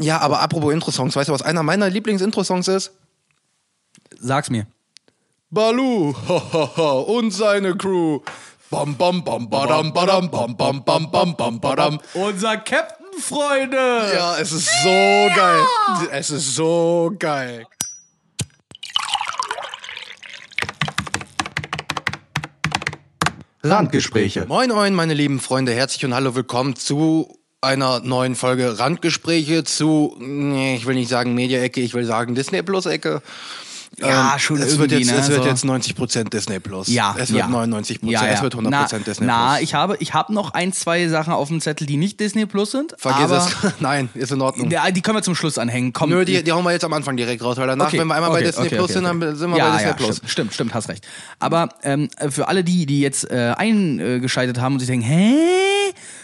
Ja, aber apropos Intro-Songs, weißt du, was einer meiner Lieblings-Intro-Songs ist? Sag's mir. Balu und seine Crew. Bam, bam, bam, badam, badam, bam, bam, bam, bam, bam, badam. Unser Captain, Freunde! Ja, es ist so geil. Es ist so geil. Randgespräche. Moin, moin, meine lieben Freunde, herzlich und hallo, willkommen zu einer neuen Folge Randgespräche zu, nee, ich will nicht sagen Media-Ecke, ich will sagen Disney Plus-Ecke. Ja, schon es wird jetzt, ne, Es wird jetzt 90% Disney Plus. Ja, Es wird ja. 99%, Ja, ja. es wird 100% na, Disney Na, Plus. ich habe, ich habe noch ein, zwei Sachen auf dem Zettel, die nicht Disney Plus sind. Vergiss es. Nein, ist in Ordnung. Ja, die können wir zum Schluss anhängen. Komm, Nö, die, die hauen wir jetzt am Anfang direkt raus, weil danach, wenn wir einmal bei Disney Plus sind, dann sind wir bei Disney Plus. Stimmt, stimmt, stimmt, hast recht. Aber ähm, für alle die, die jetzt äh, eingeschaltet haben und sich denken, hä?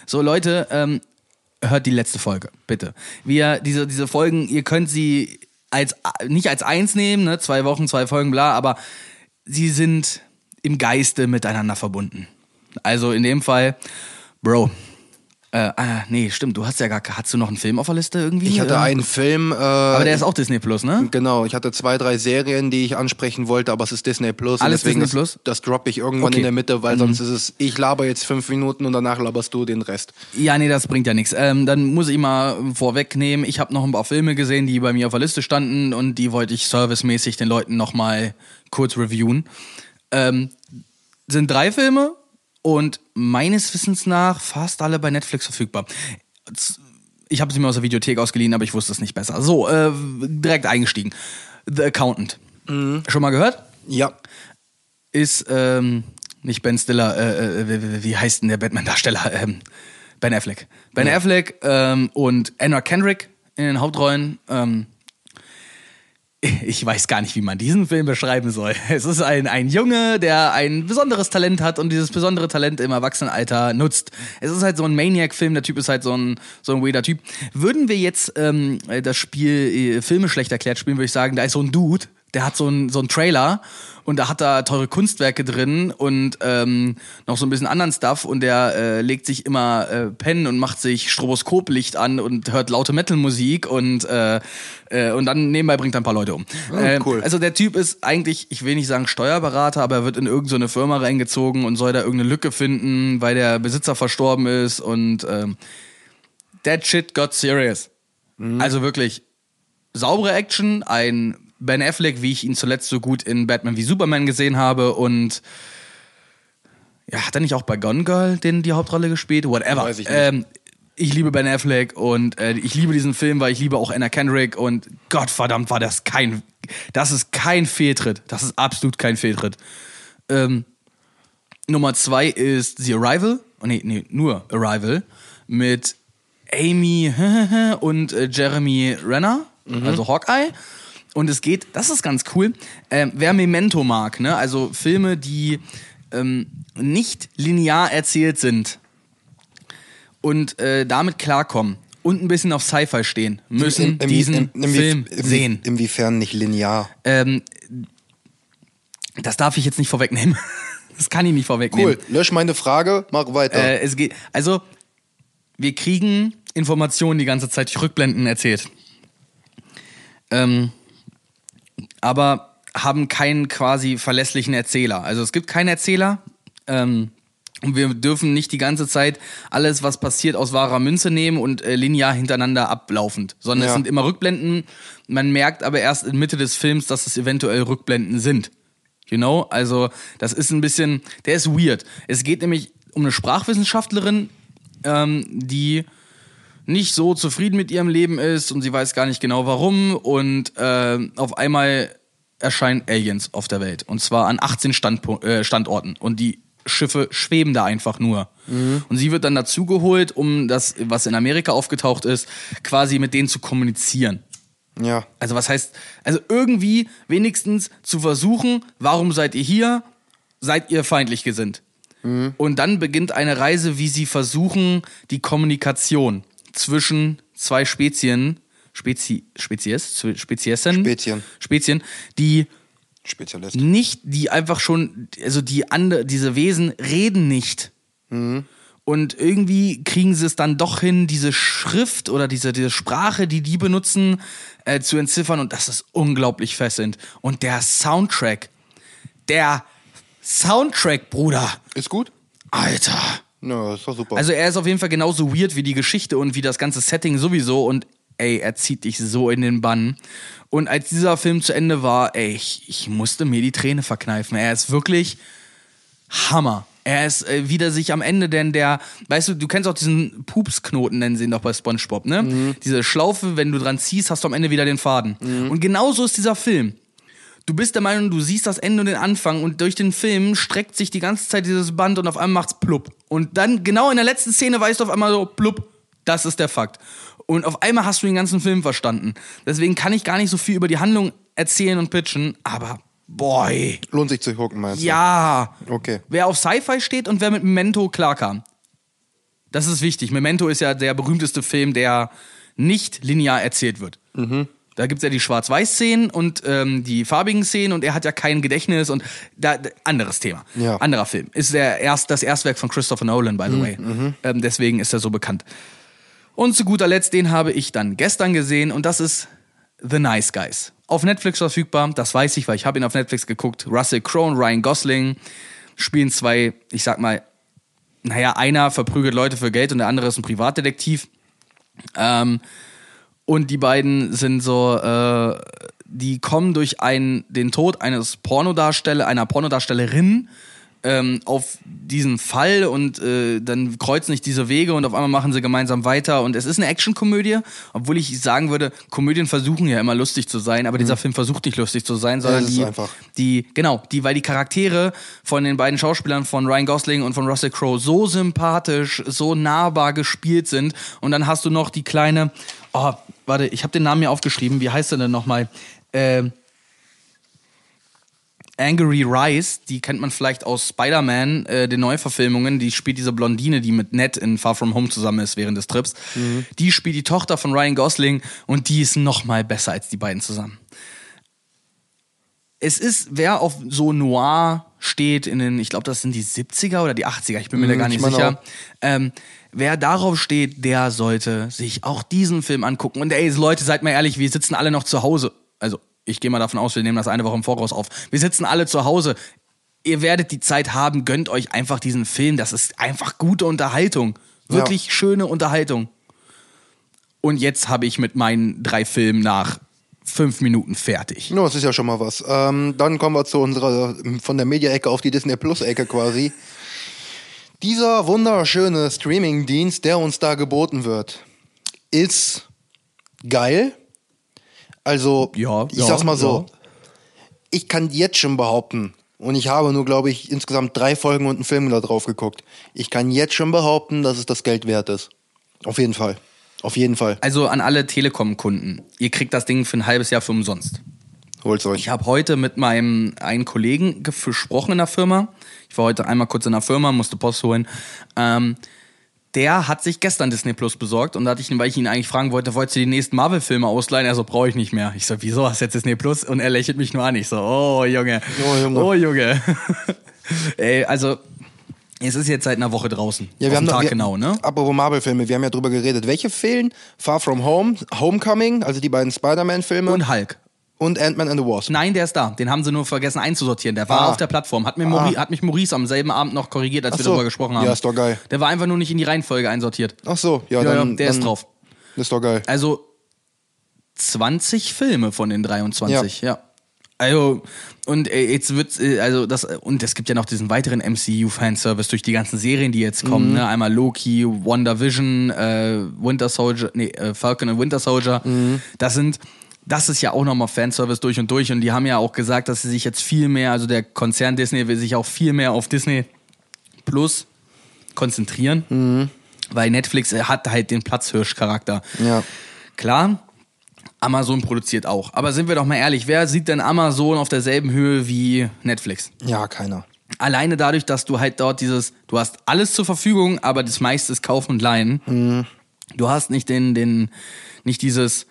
So Leute, ähm, hört die letzte Folge, bitte. Wir, diese, diese Folgen, ihr könnt sie als nicht als eins nehmen, ne? zwei Wochen, zwei Folgen, bla, aber sie sind im Geiste miteinander verbunden. Also in dem Fall, Bro. Äh, ah, nee, stimmt. Du hast ja gar, hast du noch einen Film auf der Liste irgendwie? Ich hatte Äh, einen Film, äh, aber der ist auch Disney Plus, ne? Genau, ich hatte zwei, drei Serien, die ich ansprechen wollte, aber es ist Disney Plus. und Alles deswegen Disney das, Plus? Das droppe ich irgendwann Okay. Mhm. in der Mitte, weil sonst ist es, ich laber jetzt fünf Minuten und danach laberst du den Rest. Ja, nee, das bringt ja nichts. Ähm, dann muss ich mal vorwegnehmen, ich habe noch ein paar Filme gesehen, die bei mir auf der Liste standen und die wollte ich servicemäßig den Leuten nochmal kurz reviewen. Ähm, sind drei Filme und meines Wissens nach fast alle bei Netflix verfügbar. Ich habe sie mir aus der Videothek ausgeliehen, aber ich wusste es nicht besser. So, äh, direkt eingestiegen. The Accountant. Schon mal gehört? Ja. ist ähm, nicht Ben Stiller, äh, äh, wie, wie heißt denn der Batman-Darsteller? Ähm, ben Affleck. Ben Affleck ähm, und Anna Kendrick in den Hauptrollen. Ähm, ich weiß gar nicht, wie man diesen Film beschreiben soll. Es ist ein, ein Junge, der ein besonderes Talent hat und dieses besondere Talent im Erwachsenenalter nutzt. Es ist halt so ein Maniac-Film, der Typ ist halt so ein, so ein weirder Typ. Würden wir jetzt ähm, das Spiel äh, Filme schlecht erklärt spielen, würde ich sagen, da ist so ein Dude, der hat so ein, so Trailer und da hat da teure Kunstwerke drin und ähm, noch so ein bisschen anderen Stuff und der äh, legt sich immer äh, Pen und macht sich Stroboskoplicht an und hört laute Metal-Musik und äh, äh, und dann nebenbei bringt er ein paar Leute um. äh, cool. Also der Typ ist eigentlich, ich will nicht sagen Steuerberater, aber er wird in irgendeine so Firma reingezogen und soll da irgendeine Lücke finden, weil der Besitzer verstorben ist und ähm, that shit got serious. Also wirklich saubere Action, ein Ben Affleck, wie ich ihn zuletzt so gut in Batman wie Superman gesehen habe und ja, hat er nicht auch bei Gone Girl den die Hauptrolle gespielt? Whatever. Weiß ich nicht. Ähm, ich liebe Ben Affleck und äh, ich liebe diesen Film, weil ich liebe auch Anna Kendrick und Gottverdammt war das kein, das ist kein Fehltritt. Das ist absolut kein Fehltritt. Ähm, Nummer zwei ist The Arrival. Oh, nee, nee, nur Arrival. Mit Amy und äh, Jeremy Renner, also Hawkeye. Und es geht, das ist ganz cool, ähm, wer Memento mag, ne? also Filme, die ähm, nicht linear erzählt sind und äh, damit klarkommen und ein bisschen auf Sci-Fi stehen, müssen Inwie- diesen in- Film inwie- sehen. Inwiefern nicht linear. Ähm, das darf ich jetzt nicht vorwegnehmen. Das kann ich nicht vorwegnehmen. Cool, lösch meine Frage, mach weiter. Äh, es geht, also, wir kriegen Informationen die ganze Zeit durch Rückblenden erzählt. Ähm, aber haben keinen quasi verlässlichen Erzähler. Also es gibt keinen Erzähler. Ähm, und wir dürfen nicht die ganze Zeit alles, was passiert, aus wahrer Münze nehmen und äh, linear hintereinander ablaufend, sondern es Ja. sind immer Rückblenden. Man merkt aber erst in Mitte des Films, dass es eventuell Rückblenden sind. You know? Also, das ist ein bisschen, der ist weird. Es geht nämlich um eine Sprachwissenschaftlerin, ähm, die nicht so zufrieden mit ihrem Leben ist und sie weiß gar nicht genau warum und äh, auf einmal erscheinen Aliens auf der Welt und zwar an 18 Standpo äh, Standorten und die Schiffe schweben da einfach nur. Und sie wird dann dazugeholt, um das, was in Amerika aufgetaucht ist, quasi mit denen zu kommunizieren. ja. Also was heißt, also irgendwie wenigstens zu versuchen, warum seid ihr hier? Seid ihr feindlich gesinnt? Und dann beginnt eine Reise, wie sie versuchen, die Kommunikation zwischen zwei Spezien, Spezi, Spezies, Speziesen, Spezien. Spezien, die Spezialist. nicht, die einfach schon, also die andere, diese Wesen reden nicht. Und irgendwie kriegen sie es dann doch hin, diese Schrift oder diese, diese Sprache, die die benutzen, äh, zu entziffern. Und das ist unglaublich fesselnd. Und der Soundtrack, der Soundtrack, Bruder, Ist gut? Alter. Ja, ist doch super. Also er ist auf jeden Fall genauso weird wie die Geschichte und wie das ganze Setting sowieso. Und ey, er zieht dich so in den Bann. Und als dieser Film zu Ende war, ey, ich, ich musste mir die Träne verkneifen. Er ist wirklich Hammer. Er ist äh, wieder sich am Ende, denn der, weißt du, du kennst auch diesen Pupsknoten, nennen sie ihn doch bei SpongeBob, ne? Diese Schlaufe, wenn du dran ziehst, hast du am Ende wieder den Faden. Und genauso ist dieser Film. Du bist der Meinung, du siehst das Ende und den Anfang und durch den Film streckt sich die ganze Zeit dieses Band und auf einmal macht's plupp. Und dann genau in der letzten Szene weißt du auf einmal so, plupp, das ist der Fakt. Und auf einmal hast du den ganzen Film verstanden. Deswegen kann ich gar nicht so viel über die Handlung erzählen und pitchen, aber boy, Lohnt sich zu gucken, meinst du? ja. Okay. Wer auf Sci-Fi steht und wer mit Memento klarkam. Das ist wichtig. Memento ist ja der berühmteste Film, der nicht linear erzählt wird. Da gibt's ja die Schwarz-Weiß-Szenen und ähm, die farbigen Szenen und er hat ja kein Gedächtnis und da, anderes Thema. Ja. Anderer Film. Ist der erst, das Erstwerk von Christopher Nolan, by the way. Ähm, deswegen ist er so bekannt. Und zu guter Letzt, den habe ich dann gestern gesehen und das ist The Nice Guys. Auf Netflix verfügbar, das weiß ich, weil ich habe ihn auf Netflix geguckt. Russell Crowe und Ryan Gosling spielen zwei, ich sag mal, naja, einer verprügelt Leute für Geld und der andere ist ein Privatdetektiv. Ähm, und die beiden sind so, äh, die kommen durch einen, den Tod eines Pornodarsteller, einer Pornodarstellerin ähm, auf diesen Fall und äh, dann kreuzen sich diese Wege und auf einmal machen sie gemeinsam weiter. Und es ist eine Actionkomödie, obwohl ich sagen würde, Komödien versuchen ja immer lustig zu sein, aber dieser Film versucht nicht lustig zu sein, sondern die, die, genau, die, weil die Charaktere von den beiden Schauspielern von Ryan Gosling und von Russell Crowe so sympathisch, so nahbar gespielt sind. Und dann hast du noch die kleine, oh, warte, ich habe den Namen mir aufgeschrieben, wie heißt der denn nochmal? Ähm, Angry Rice, die kennt man vielleicht aus Spider-Man, äh, den Neuverfilmungen, die spielt diese Blondine, die mit Ned in Far From Home zusammen ist während des Trips. Die spielt die Tochter von Ryan Gosling und die ist noch mal besser als die beiden zusammen. Es ist, wer auf so Noir steht in den, ich glaube, das sind die 70er oder die 80er, ich bin mir da gar ich nicht sicher. Ähm, wer darauf steht, der sollte sich auch diesen Film angucken. Und ey, Leute, seid mal ehrlich, wir sitzen alle noch zu Hause. Also, ich gehe mal davon aus, wir nehmen das eine Woche im Voraus auf. Wir sitzen alle zu Hause. Ihr werdet die Zeit haben, gönnt euch einfach diesen Film. Das ist einfach gute Unterhaltung. Wirklich schöne Unterhaltung. Und jetzt habe ich mit meinen drei Filmen nach fünf Minuten fertig. No, das ist ja schon mal was. Ähm, dann kommen wir zu unserer, von der Media-Ecke auf die Disney Plus-Ecke quasi. Dieser wunderschöne Streaming-Dienst, der uns da geboten wird, ist geil. Also, Ja, ich ja, sag's mal so. ja. Ich kann jetzt schon behaupten, und ich habe nur, glaube ich, insgesamt drei Folgen und einen Film da drauf geguckt. Ich kann jetzt schon behaupten, dass es das Geld wert ist. Auf jeden Fall. Auf jeden Fall. Also an alle Telekom-Kunden, ihr kriegt das Ding für ein halbes Jahr für umsonst. Holt's euch. Ich habe heute mit meinem einen Kollegen ge- gesprochen in der Firma. Ich war heute einmal kurz in der Firma, musste Post holen. Ähm, der hat sich gestern Disney Plus besorgt und da hatte ich ihn, weil ich ihn eigentlich fragen wollte, wolltest du die nächsten Marvel-Filme ausleihen? Er so, brauche ich nicht mehr. Ich so, wieso hast du jetzt Disney Plus? Und er lächelt mich nur an. Ich so, oh Junge, Oh, Junge. oh Junge. Ey, also es ist jetzt seit einer Woche draußen. Ja, wir haben Tag wir, genau, ne? Apropos Marvel-Filme, wir haben ja drüber geredet. Welche fehlen? Far From Home, Homecoming, also die beiden Spider-Man-Filme Und Hulk. Und Ant-Man and the Wasp. Nein, der ist da. Den haben sie nur vergessen einzusortieren. Der war Ah. auf der Plattform. Hat, mir Maurice, hat mich Maurice am selben Abend noch korrigiert, als Ach wir so. darüber gesprochen haben. Ja, ist doch geil. Der war einfach nur nicht in die Reihenfolge einsortiert. Ach so, ja, Ja, dann. ja, der dann, ist drauf. Ist doch geil. Also 20 Filme von den 23, ja. Also, und äh, jetzt wird's, äh, also das, und es gibt ja noch diesen weiteren MCU-Fanservice durch die ganzen Serien, die jetzt kommen, Mhm. ne? Einmal Loki, WandaVision, äh, Winter Soldier, nee, äh, Falcon und Winter Soldier. Mhm. Das sind, das ist ja auch nochmal Fanservice durch und durch und die haben ja auch gesagt, dass sie sich jetzt viel mehr, also der Konzern Disney will sich auch viel mehr auf Disney Plus konzentrieren, Mhm. weil Netflix äh, hat halt den Platzhirsch-Charakter. Ja. Klar, Amazon produziert auch. Aber sind wir doch mal ehrlich, wer sieht denn Amazon auf derselben Höhe wie Netflix? Ja, keiner. Alleine dadurch, dass du halt dort dieses, du hast alles zur Verfügung, aber das meiste ist Kaufen und Leihen. Du hast nicht den, den, nicht dieses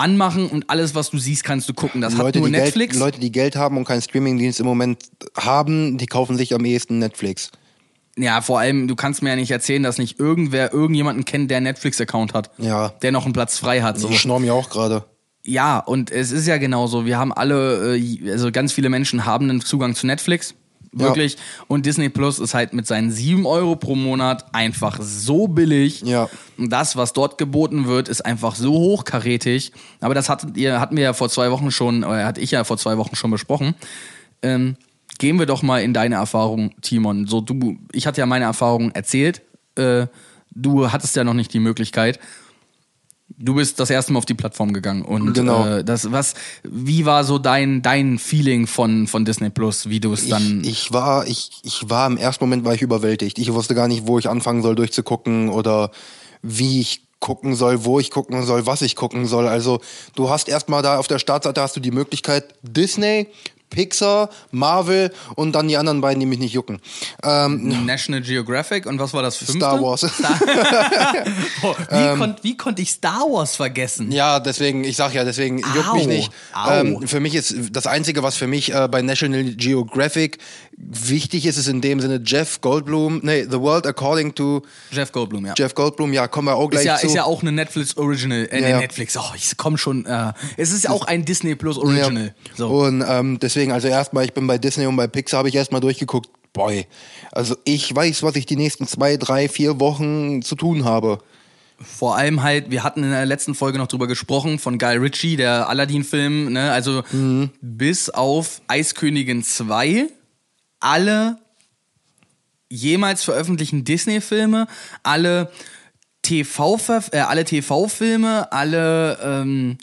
Anmachen und alles, was du siehst, kannst du gucken. Das hat Leute nur die, Netflix. Geld, Leute, die Geld haben und keinen Streamingdienst im Moment haben, die kaufen sich am ehesten Netflix. Ja, vor allem, du kannst mir ja nicht erzählen, dass nicht irgendwer irgendjemanden kennt, der einen Netflix-Account hat. Ja. Der noch einen Platz frei hat. So. Ich schnorr mir auch gerade. Ja, und es ist ja genauso. Wir haben alle, äh, also ganz viele Menschen haben einen Zugang zu Netflix. Wirklich. Und Disney Plus ist halt mit seinen 7 Euro pro Monat einfach so billig. Ja. Und das, was dort geboten wird, ist einfach so hochkarätig. Aber das hattet ihr, hatten wir ja vor zwei Wochen schon, oder hatte ich ja vor zwei Wochen schon besprochen. Ähm, gehen wir doch mal in deine Erfahrung, Timon. So, du, ich hatte ja meine Erfahrung erzählt. Äh, du hattest ja noch nicht die Möglichkeit. Du bist das erste Mal auf die Plattform gegangen und Genau. äh, das was wie war so dein dein Feeling von von Disney Plus, wie du es dann ich, ich war, ich, ich war im ersten Moment war ich überwältigt. Ich wusste gar nicht, wo ich anfangen soll durchzugucken oder wie ich gucken soll, wo ich gucken soll, was ich gucken soll. Also du hast erstmal da auf der Startseite hast du die Möglichkeit Disney, Pixar, Marvel und dann die anderen beiden, die mich nicht jucken. Ähm, National Geographic und was war das fünfte? Star Wars. Oh, wie, konnt, wie konnte ich Star Wars vergessen? Ja, deswegen, ich sag ja, deswegen juckt Au. mich nicht. Ähm, für mich ist das Einzige, was für mich äh, bei National Geographic wichtig ist, ist in dem Sinne Jeff Goldblum, nee, The World According to Jeff Goldblum, ja. Jeff Goldblum, ja, kommen wir auch gleich ist ja, zu. ist ja auch eine Netflix Original, äh, Ja. Netflix. Oh, ich komm schon. Äh, es ist ja auch ein Disney Plus Original. Ja. So. Und ähm, deswegen, also erstmal, ich bin bei Disney und bei Pixar habe ich erstmal durchgeguckt. Boy, also ich weiß, was ich die nächsten zwei, drei, vier Wochen zu tun habe. Vor allem halt, wir hatten in der letzten Folge noch drüber gesprochen von Guy Ritchie, der Aladdin-Film, ne? Also Mhm. bis auf Eiskönigin 2 alle jemals veröffentlichten Disney-Filme, alle TV äh, alle TV-Filme, alle ähm,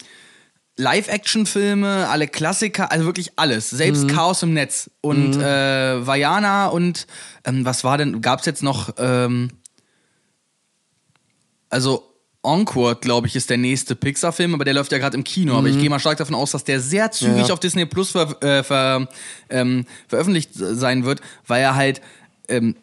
Live-Action-Filme, alle Klassiker, also wirklich alles. Selbst Mhm. Chaos im Netz und äh, Vajana und ähm, was war denn, gab's jetzt noch ähm, also Encore, glaube ich, ist der nächste Pixar-Film, aber der läuft ja gerade im Kino. Aber ich gehe mal stark davon aus, dass der sehr zügig Mhm. Ja. auf Disney Plus ver äh, ver ähm, veröffentlicht sein wird, weil er halt ähm,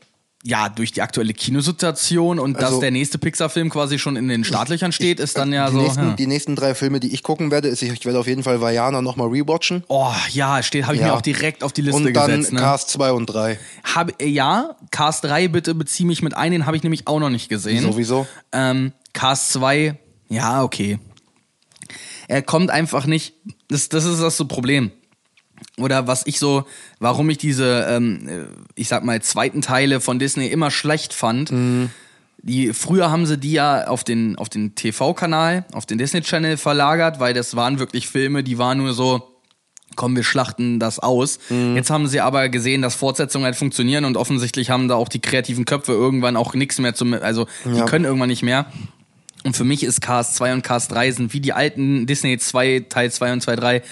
ja durch die aktuelle Kinosituation und dass Also- der nächste Pixar-Film quasi schon in den Startlöchern steht, ist dann ja die, so. nächsten, ja. die nächsten drei Filme, die ich gucken werde, ist, ich, ich werde auf jeden Fall Vajana nochmal rewatchen. Oh ja, steht, habe ich Ja. mir auch direkt auf die Liste Und dann gesetzt. Ne? Cast 2 und 3. Hab, äh, ja, Cast 3 bitte bezieh mich mit ein, den habe ich nämlich auch noch nicht gesehen. Sowieso. Ähm, Cast 2, ja, okay. Er kommt einfach nicht, das, das ist das so Problem. Oder was ich so, warum ich diese, ähm, äh, ich sag mal, zweiten Teile von Disney immer schlecht fand. Die, früher haben sie die ja auf den, auf den TV-Kanal, auf den Disney Channel verlagert, weil das waren wirklich Filme, die waren nur so, komm, wir schlachten das aus. Jetzt haben sie aber gesehen, dass Fortsetzungen halt funktionieren und offensichtlich haben da auch die kreativen Köpfe irgendwann auch nichts mehr zum, also die Ja. können irgendwann nicht mehr. Und für mich ist Cast 2 und Cast 3 sind wie die alten Disney 2, Teil 2 und 2, 3.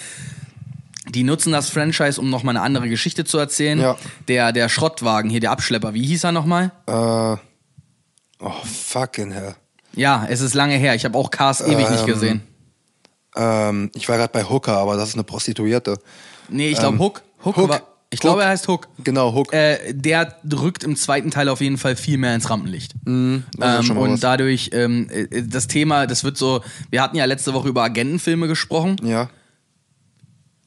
Die nutzen das Franchise, um nochmal eine andere Geschichte zu erzählen. Ja. Der, der Schrottwagen hier, der Abschlepper, wie hieß er nochmal? Äh, oh, fucking hell. Ja, es ist lange her. Ich habe auch Cast ewig nicht Ähm, gesehen. Ähm, ich war gerade bei Hooker, aber das ist eine Prostituierte. Nee, ich glaube Hook. Hook, Hook. war, ich Hook. glaube, er heißt Hook. Genau, Hook. Äh, der rückt im zweiten Teil auf jeden Fall viel mehr ins Rampenlicht. ist ähm, und was. dadurch, ähm, äh, das Thema, das wird so, wir hatten ja letzte Woche über Agentenfilme gesprochen. ja.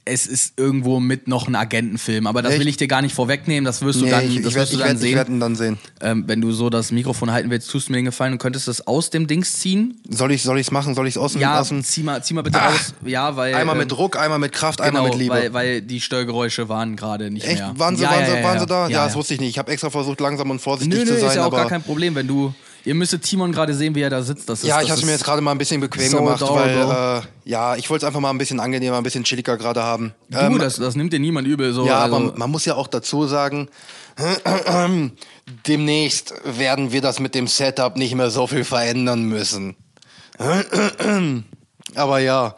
Es ist irgendwo mit noch ein Agentenfilm, aber das Echt? will ich dir gar nicht vorwegnehmen, das wirst du dann, ich, das ich wirst du ich dann ich sehen. dann ähm, wenn du so das Mikrofon halten willst, tust du mir den Gefallen und könntest das aus dem Dings ziehen. Soll ich soll ich's machen? Soll ich's außen Ja, lassen? zieh mal, zieh mal bitte Ah. raus. Ja, weil. Einmal ähm, mit Druck, einmal mit Kraft, genau, einmal mit Liebe. Weil, weil die Störgeräusche waren gerade nicht Echt? mehr. Waren sie, Ja, waren, ja, sie, waren ja. sie da? Ja, das wusste ich nicht. Ich habe extra versucht, langsam und vorsichtig Nö, zu nö, sein. ist ja auch gar kein Problem, wenn du. Ihr müsstet Timon gerade sehen, wie er da sitzt. Das ist, ja, ich habe mir jetzt gerade mal ein bisschen bequem so gemacht, weil äh, ja, ich wollte es einfach mal ein bisschen angenehmer, ein bisschen chilliger gerade haben. Du, Ähm, das, das nimmt dir niemand übel. So, ja, also, aber man muss ja auch dazu sagen, demnächst werden wir das mit dem Setup nicht mehr so viel verändern müssen. Aber ja,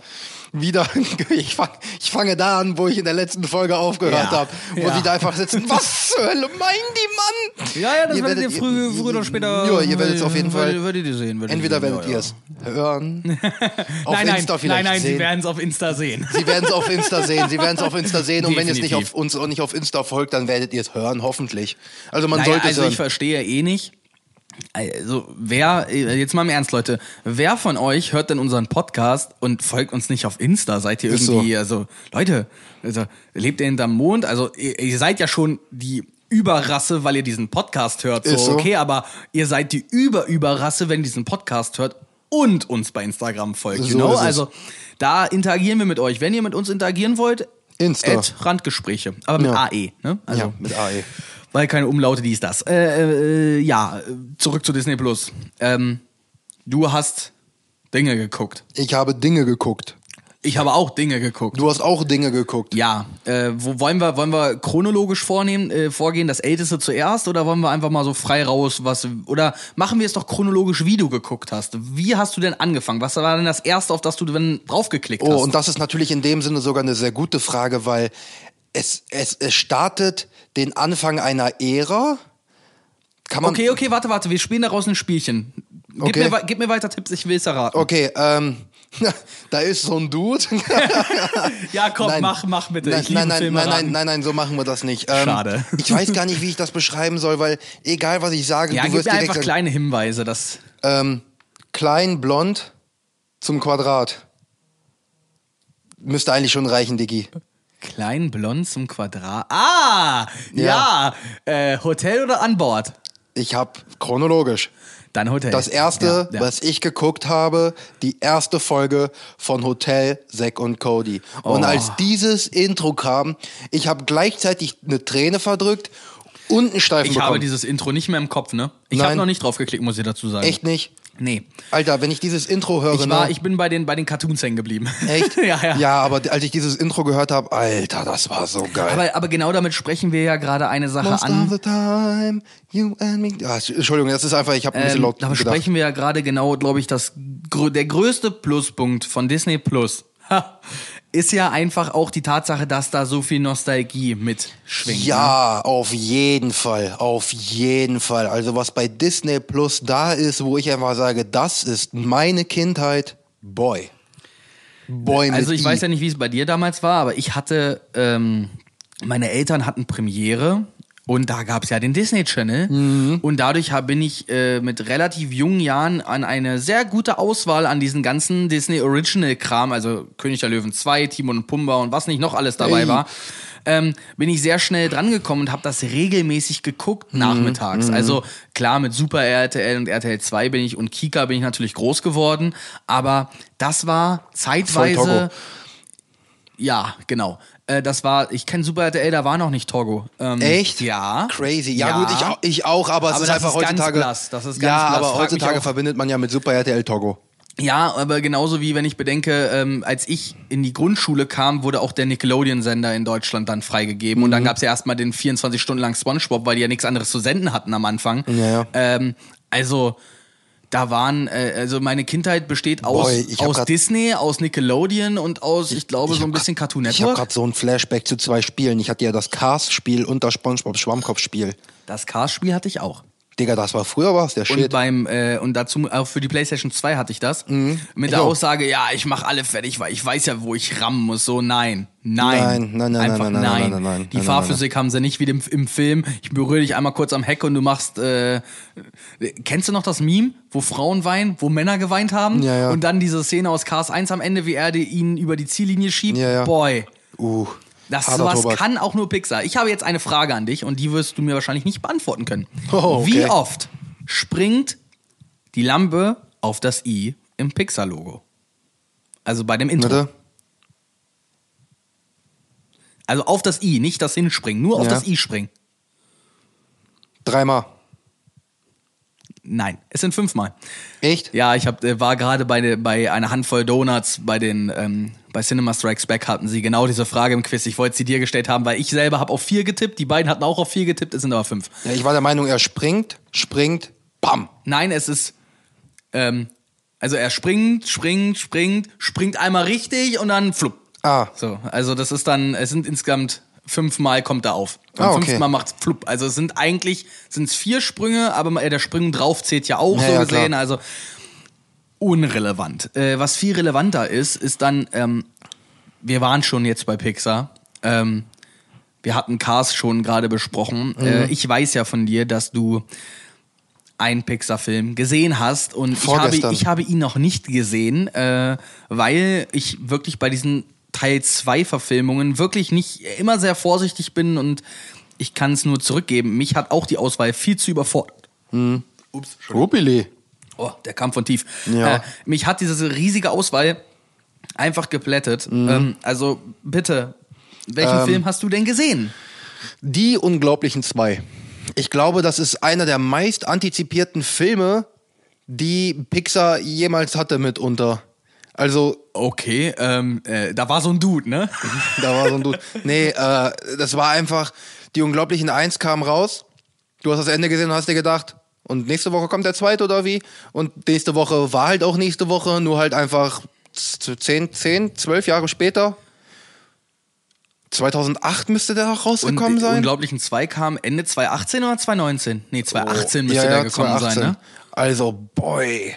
wieder, ich, fang, ich fange da an, wo ich in der letzten Folge aufgehört Ja, habe, wo ja. sie da einfach sitzen. Was zur Hölle meinen die, Mann? Ja, ja, das Ihr werdet ihr werdet- früh, ihr- früher oder später. Ja, ihr werdet es auf jeden Fall. Werdet ihr sehen. Werdet Entweder sehen, werdet ihr es hören, auf nein, nein, Insta vielleicht nein, nein, sehen. sie werden es auf Insta sehen. Sie werden es auf Insta sehen. Sie werden es auf Insta sehen. Und wenn ihr es nicht auf uns und nicht auf Insta folgt, dann werdet ihr es hören, hoffentlich. Also man Naja, sollte also es ich hören. verstehe eh nicht. Also, wer, jetzt mal im Ernst, Leute, wer von euch hört denn unseren Podcast und folgt uns nicht auf Insta? Seid ihr Ist irgendwie, also, Leute, also, lebt ihr hinterm Mond? Also, ihr, ihr seid ja schon die Überrasse, weil ihr diesen Podcast hört. So, Ist so. okay, aber ihr seid die Über-Überrasse, wenn ihr diesen Podcast hört und uns bei Instagram folgt. So you know? Also da interagieren wir mit euch. Wenn ihr mit uns interagieren wollt, Insta. Randgespräche. Aber mit Ja. AE. Ne? Also, ja, mit AE. Weil keine Umlaute, die ist das. Äh, äh, ja, zurück zu Disney Plus. Ähm, du hast Dinge geguckt. Ich habe Dinge geguckt. Ich habe auch Dinge geguckt. Du hast auch Dinge geguckt. Ja, äh, wo wollen wir wollen wir chronologisch vornehmen äh, vorgehen, das älteste zuerst oder wollen wir einfach mal so frei raus was oder machen wir es doch chronologisch, wie du geguckt hast? Wie hast du denn angefangen? Was war denn das erste, auf das du dann draufgeklickt Oh, hast? und das ist natürlich in dem Sinne sogar eine sehr gute Frage, weil es, es, es startet den Anfang einer Ära. Kann man. okay, okay, warte, warte, wir spielen daraus ein Spielchen. Gib, Okay. mir, gib mir weiter Tipps, ich will's erraten. Okay, ähm, da ist so ein Dude. Ja, komm, Nein. mach, mach bitte. Nein, nein, nein, nein, nein, nein, nein, so machen wir das nicht. Ähm, Schade. Ich weiß gar nicht, wie ich das beschreiben soll, weil egal was ich sage, Ja, du gib wirst mir direkt einfach kleine Hinweise, das ähm, klein, blond zum Quadrat. Müsste eigentlich schon reichen, Diggi. Klein blond zum Quadrat. Ah, ja, Äh, Hotel oder an Bord? Ich habe chronologisch. Dann Hotel. Das erste, Ja, ja. was ich geguckt habe, die erste Folge von Hotel Zack und Cody. Und Oh. als dieses Intro kam, ich habe gleichzeitig eine Träne verdrückt und einen Steifen Ich habe bekommen. dieses Intro nicht mehr im Kopf, ne? Ich habe noch nicht drauf geklickt, muss ich dazu sagen. Echt nicht? Nee. Alter, wenn ich dieses Intro höre, Ich war, ne? ich bin bei den, bei den Cartoons hängen geblieben. Echt? ja, ja. Ja, aber als ich dieses Intro gehört habe, Alter, das war so geil. Aber, aber genau damit sprechen wir ja gerade eine Sache Most of an. the time, you and me. Ah, Entschuldigung, das ist einfach, ich habe ein bisschen Ähm, laut da sprechen wir ja gerade genau, glaube ich, das der größte Pluspunkt von Disney Plus ist ja einfach auch die Tatsache, dass da so viel Nostalgie mitschwingt. ne? Ja, auf jeden Fall, auf jeden Fall. Also was bei Disney Plus da ist, wo ich einfach sage, das ist meine Kindheit, boy. Boy Also mit ich I. weiß ja nicht, wie es bei dir damals war, aber ich hatte, ähm, meine Eltern hatten Premiere und da gab es ja den Disney Channel Mhm. und dadurch hab, bin ich äh, mit relativ jungen Jahren an eine sehr gute Auswahl an diesen ganzen Disney Original Kram, also König der Löwen 2, Timon und Pumba und was nicht noch alles dabei Ey. war. Ähm, bin ich sehr schnell drangekommen und habe das regelmäßig geguckt Mhm. nachmittags. Also klar, mit Super RTL und RTL 2 bin ich und Kika bin ich natürlich groß geworden, aber das war zeitweise ja, genau. Äh, das war, ich kenne Super RTL, da war noch nicht Togo. Ähm, Echt? Ja. Crazy. Ja, gut, ich auch, ich auch aber es Aber ist das einfach ist ganz heutzutage. blass, das ist ganz ja, blass. aber Frag heutzutage verbindet man ja mit Super RTL Togo. Ja, aber genauso wie wenn ich bedenke, ähm, als ich in die Grundschule kam, wurde auch der Nickelodeon-Sender in Deutschland dann freigegeben. Und dann Mhm. gab's ja erstmal den 24 Stunden lang Spongebob, weil die ja nichts anderes zu senden hatten am Anfang. Ja, ja. Ähm, also da waren, äh, also meine Kindheit besteht aus, Boy, ich aus grad- Disney, aus Nickelodeon und aus, ich glaube, so hab ein bisschen grad- Cartoon Ich habe Network. gerade so ein Flashback zu zwei Spielen. Ich hatte ja das Cars-Spiel und das SpongeBob Schwammkopf-Spiel. Das Cars-Spiel hatte ich auch. Digga, das war früher was, der Und Shit. beim äh, und dazu auch für die PlayStation 2 hatte ich das mit der Ich auch. Aussage, ja, ich mache alle fertig, weil ich weiß ja, wo ich rammen muss. So nein, nein, Nein, nein, nein, einfach nein, nein, nein, nein, nein, Die nein, Fahrphysik haben sie nicht wie im, im Film. Ich berühre dich einmal kurz am Heck und du machst. Äh, kennst du noch das Meme, wo Frauen weinen, wo Männer geweint haben? Ja, ja. Und dann diese Szene aus Cars 1 am Ende, wie er die, ihn über die Ziellinie schiebt. Ja, ja. Boy. Uh, Das harter sowas Tobak. kann auch nur Pixar. Ich habe jetzt eine Frage an dich und die wirst du mir wahrscheinlich nicht beantworten können. Oh, okay. Wie oft springt die Lampe auf das i im Pixar-Logo? Also bei dem Intro. Warte. Also auf das i, nicht das Hinspringen, nur auf Ja. das i springen. Dreimal. Nein, es sind fünfmal. Echt? Ja, ich hab, äh, war gerade bei, bei einer Handvoll Donuts bei den ähm, bei Cinema Strikes Back hatten sie genau diese Frage im Quiz. Ich wollte sie dir gestellt haben, weil ich selber habe auf vier getippt. Die beiden hatten auch auf vier getippt. Es sind aber fünf. Ja, ich war der Meinung, er springt, springt, bam. Nein, es ist ähm, also er springt, springt, springt, springt einmal richtig und dann flupp. Ah, So, also das ist dann, es sind insgesamt fünfmal kommt er auf. Und Ah, okay. fünfmal macht flupp. Also es sind eigentlich sind's vier Sprünge, aber äh, der Sprung drauf zählt ja auch Ja, so ja, gesehen. klar. Also unrelevant. Äh, was viel relevanter ist, ist dann, ähm, wir waren schon jetzt bei Pixar. Ähm, wir hatten Cars schon gerade besprochen. Mhm. Äh, ich weiß ja von dir, dass du einen Pixar-Film gesehen hast und ich habe, ich habe ihn noch nicht gesehen, äh, weil ich wirklich bei diesen Teil 2 Verfilmungen wirklich nicht immer sehr vorsichtig bin und ich kann es nur zurückgeben. Mich hat auch die Auswahl viel zu überfordert. Ups, Ruppili. Oh, der kam von tief. Ja. Äh, mich hat diese riesige Auswahl einfach geplättet. Ähm, also bitte, welchen Ähm. Film hast du denn gesehen? Die Unglaublichen zwei. Ich glaube, das ist einer der meist antizipierten Filme, die Pixar jemals hatte mitunter. Also, Okay, ähm, äh, da war so ein Dude, ne? da war so ein Dude. Nee, äh, das war einfach, die Unglaublichen eins kam raus. Du hast das Ende gesehen und hast dir gedacht, und nächste Woche kommt der zweite oder wie? Und nächste Woche war halt auch nächste Woche, nur halt einfach z- zehn, zehn, zwölf Jahre später. 2008 müsste der auch Und rausgekommen die sein. Unglaublichen 2 kam Ende 2018 oder 2019? Nee, 2018 müsste Oh, ja, der ja, gekommen 2018. sein, ne? Also, boy.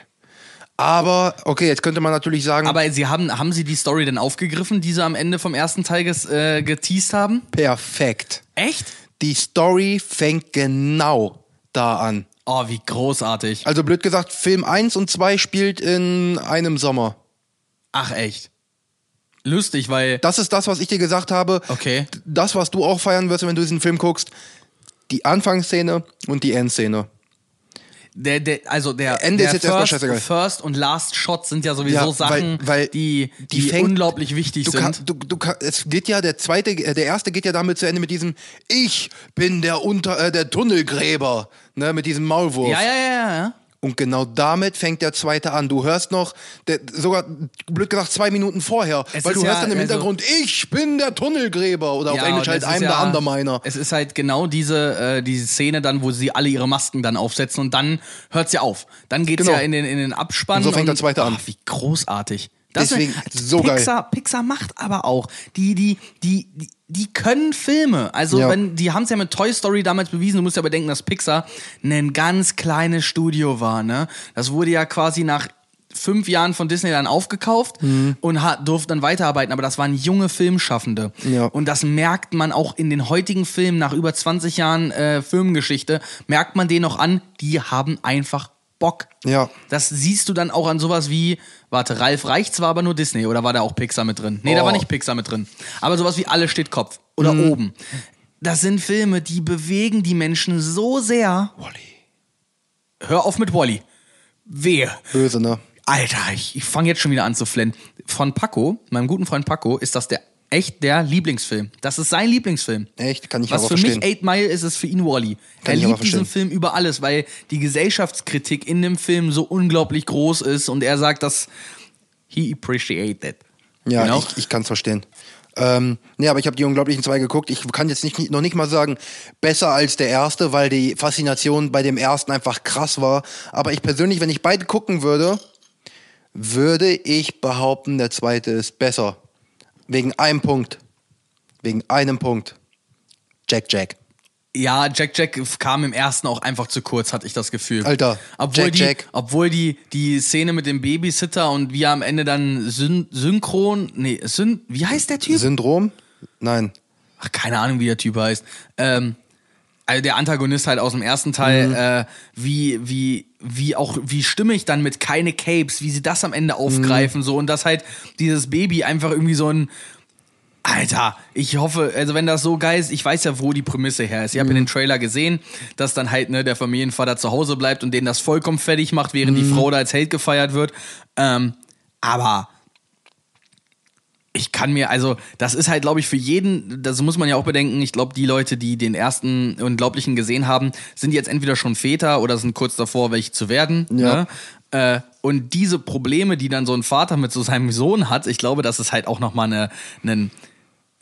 Aber, okay, jetzt könnte man natürlich sagen, Aber sie haben, haben sie die Story denn aufgegriffen, die sie am Ende vom ersten Teil ges, äh, geteased haben? perfekt. Echt? Die Story fängt genau da an. Oh, wie großartig. Also blöd gesagt, Film 1 und 2 spielt in einem Sommer. Ach, echt. Lustig, weil. Das ist das, was ich dir gesagt habe. Okay. Das, was du auch feiern wirst, wenn du diesen Film guckst. Die Anfangsszene und die Endszene. Der, der, also der, Ende der ist jetzt erstmal First, scheißegal. First und Last Shot sind ja sowieso Ja, Sachen, weil die, die die, fängt- unglaublich wichtig Du sind. kann, du, du kann, es geht ja der zweite, äh, der erste geht ja damit zu Ende mit diesem Ich bin der Unter, äh, der Tunnelgräber, ne, mit diesem Maulwurf. ja, ja, ja, ja. Und genau damit fängt der zweite an. Du hörst noch, der, sogar, blöd gesagt, zwei Minuten vorher, Es weil du ja, hörst dann im also- Hintergrund, ich bin der Tunnelgräber oder auf Ja, Englisch und halt I'm ja, the Underminer. Es ist halt genau diese, äh, diese Szene dann, wo sie alle ihre Masken dann aufsetzen und dann hört's ja auf. Dann geht's Genau. ja in den, in den Abspann. Und so fängt der zweite an. Ach, wie großartig. Das Deswegen, ist, so geil. Pixar, Pixar macht aber auch. Die, die, die, die, die können Filme. Also, Ja. wenn, die haben es ja mit Toy Story damals bewiesen. Du musst ja bedenken, dass Pixar ein ganz kleines Studio war, ne? Das wurde ja quasi nach fünf Jahren von Disney dann aufgekauft Mhm. und hat, durfte dann weiterarbeiten, aber das waren junge Filmschaffende. Ja. Und das merkt man auch in den heutigen Filmen, nach über 20 Jahren äh, Filmgeschichte, merkt man denen noch an, die haben einfach Bock. Ja. Das siehst du dann auch an sowas wie, warte, Ralf Reichts war aber nur Disney oder war da auch Pixar mit drin? Nee, da Oh. war nicht Pixar mit drin. Aber sowas wie Alle steht Kopf oder Mhm. oben. Das sind Filme, die bewegen die Menschen so sehr. Wally. Hör auf mit Wally. Wehe. Böse, ne? Alter, ich, ich fange jetzt schon wieder an zu flennen. Von Paco, meinem guten Freund Paco, ist das der echt der Lieblingsfilm. Das ist sein Lieblingsfilm. Echt? Kann ich Was aber für verstehen. mich Eight Mile ist, ist für ihn Wally. Er Kann ich aber liebt diesen. Film über alles, weil die Gesellschaftskritik in dem Film so unglaublich groß ist und er sagt, dass he appreciated. Ja, You know? ich, ich kann es verstehen. Ähm, nee, aber ich habe die Unglaublichen zwei geguckt. Ich kann jetzt nicht, noch nicht mal sagen, besser als der erste, weil die Faszination bei dem ersten einfach krass war. Aber ich persönlich, wenn ich beide gucken würde, würde ich behaupten, der zweite ist besser. Wegen einem Punkt. Wegen einem Punkt. Jack Jack. Ja, Jack Jack kam im ersten auch einfach zu kurz, hatte ich das Gefühl. Alter, obwohl Jack die, Jack. obwohl die die Szene mit dem Babysitter und wie er am Ende dann syn synchron, nee, syn wie heißt der Typ? Syndrom? Nein. Ach, keine Ahnung, wie der Typ heißt. Ähm, also der Antagonist halt aus dem ersten Teil, Mhm. äh, wie, wie, wie auch, wie stimmig dann mit keine Capes, wie sie das am Ende aufgreifen, so, und dass halt dieses Baby einfach irgendwie so ein, Alter, ich hoffe, also wenn das so geil ist, ich weiß ja, wo die Prämisse her ist. Ich habe in den Trailer gesehen, dass dann halt ne, der Familienvater zu Hause bleibt und den das vollkommen fertig macht, während die Frau da als Held gefeiert wird. Ähm, aber ich kann mir, also, das ist halt, glaube ich, für jeden, das muss man ja auch bedenken, ich glaube, die Leute, die den ersten Unglaublichen gesehen haben, sind jetzt entweder schon Väter oder sind kurz davor, welche zu werden. Ja. Ne? Äh, und diese Probleme, die dann so ein Vater mit so seinem Sohn hat, ich glaube, das ist halt auch nochmal eine, einen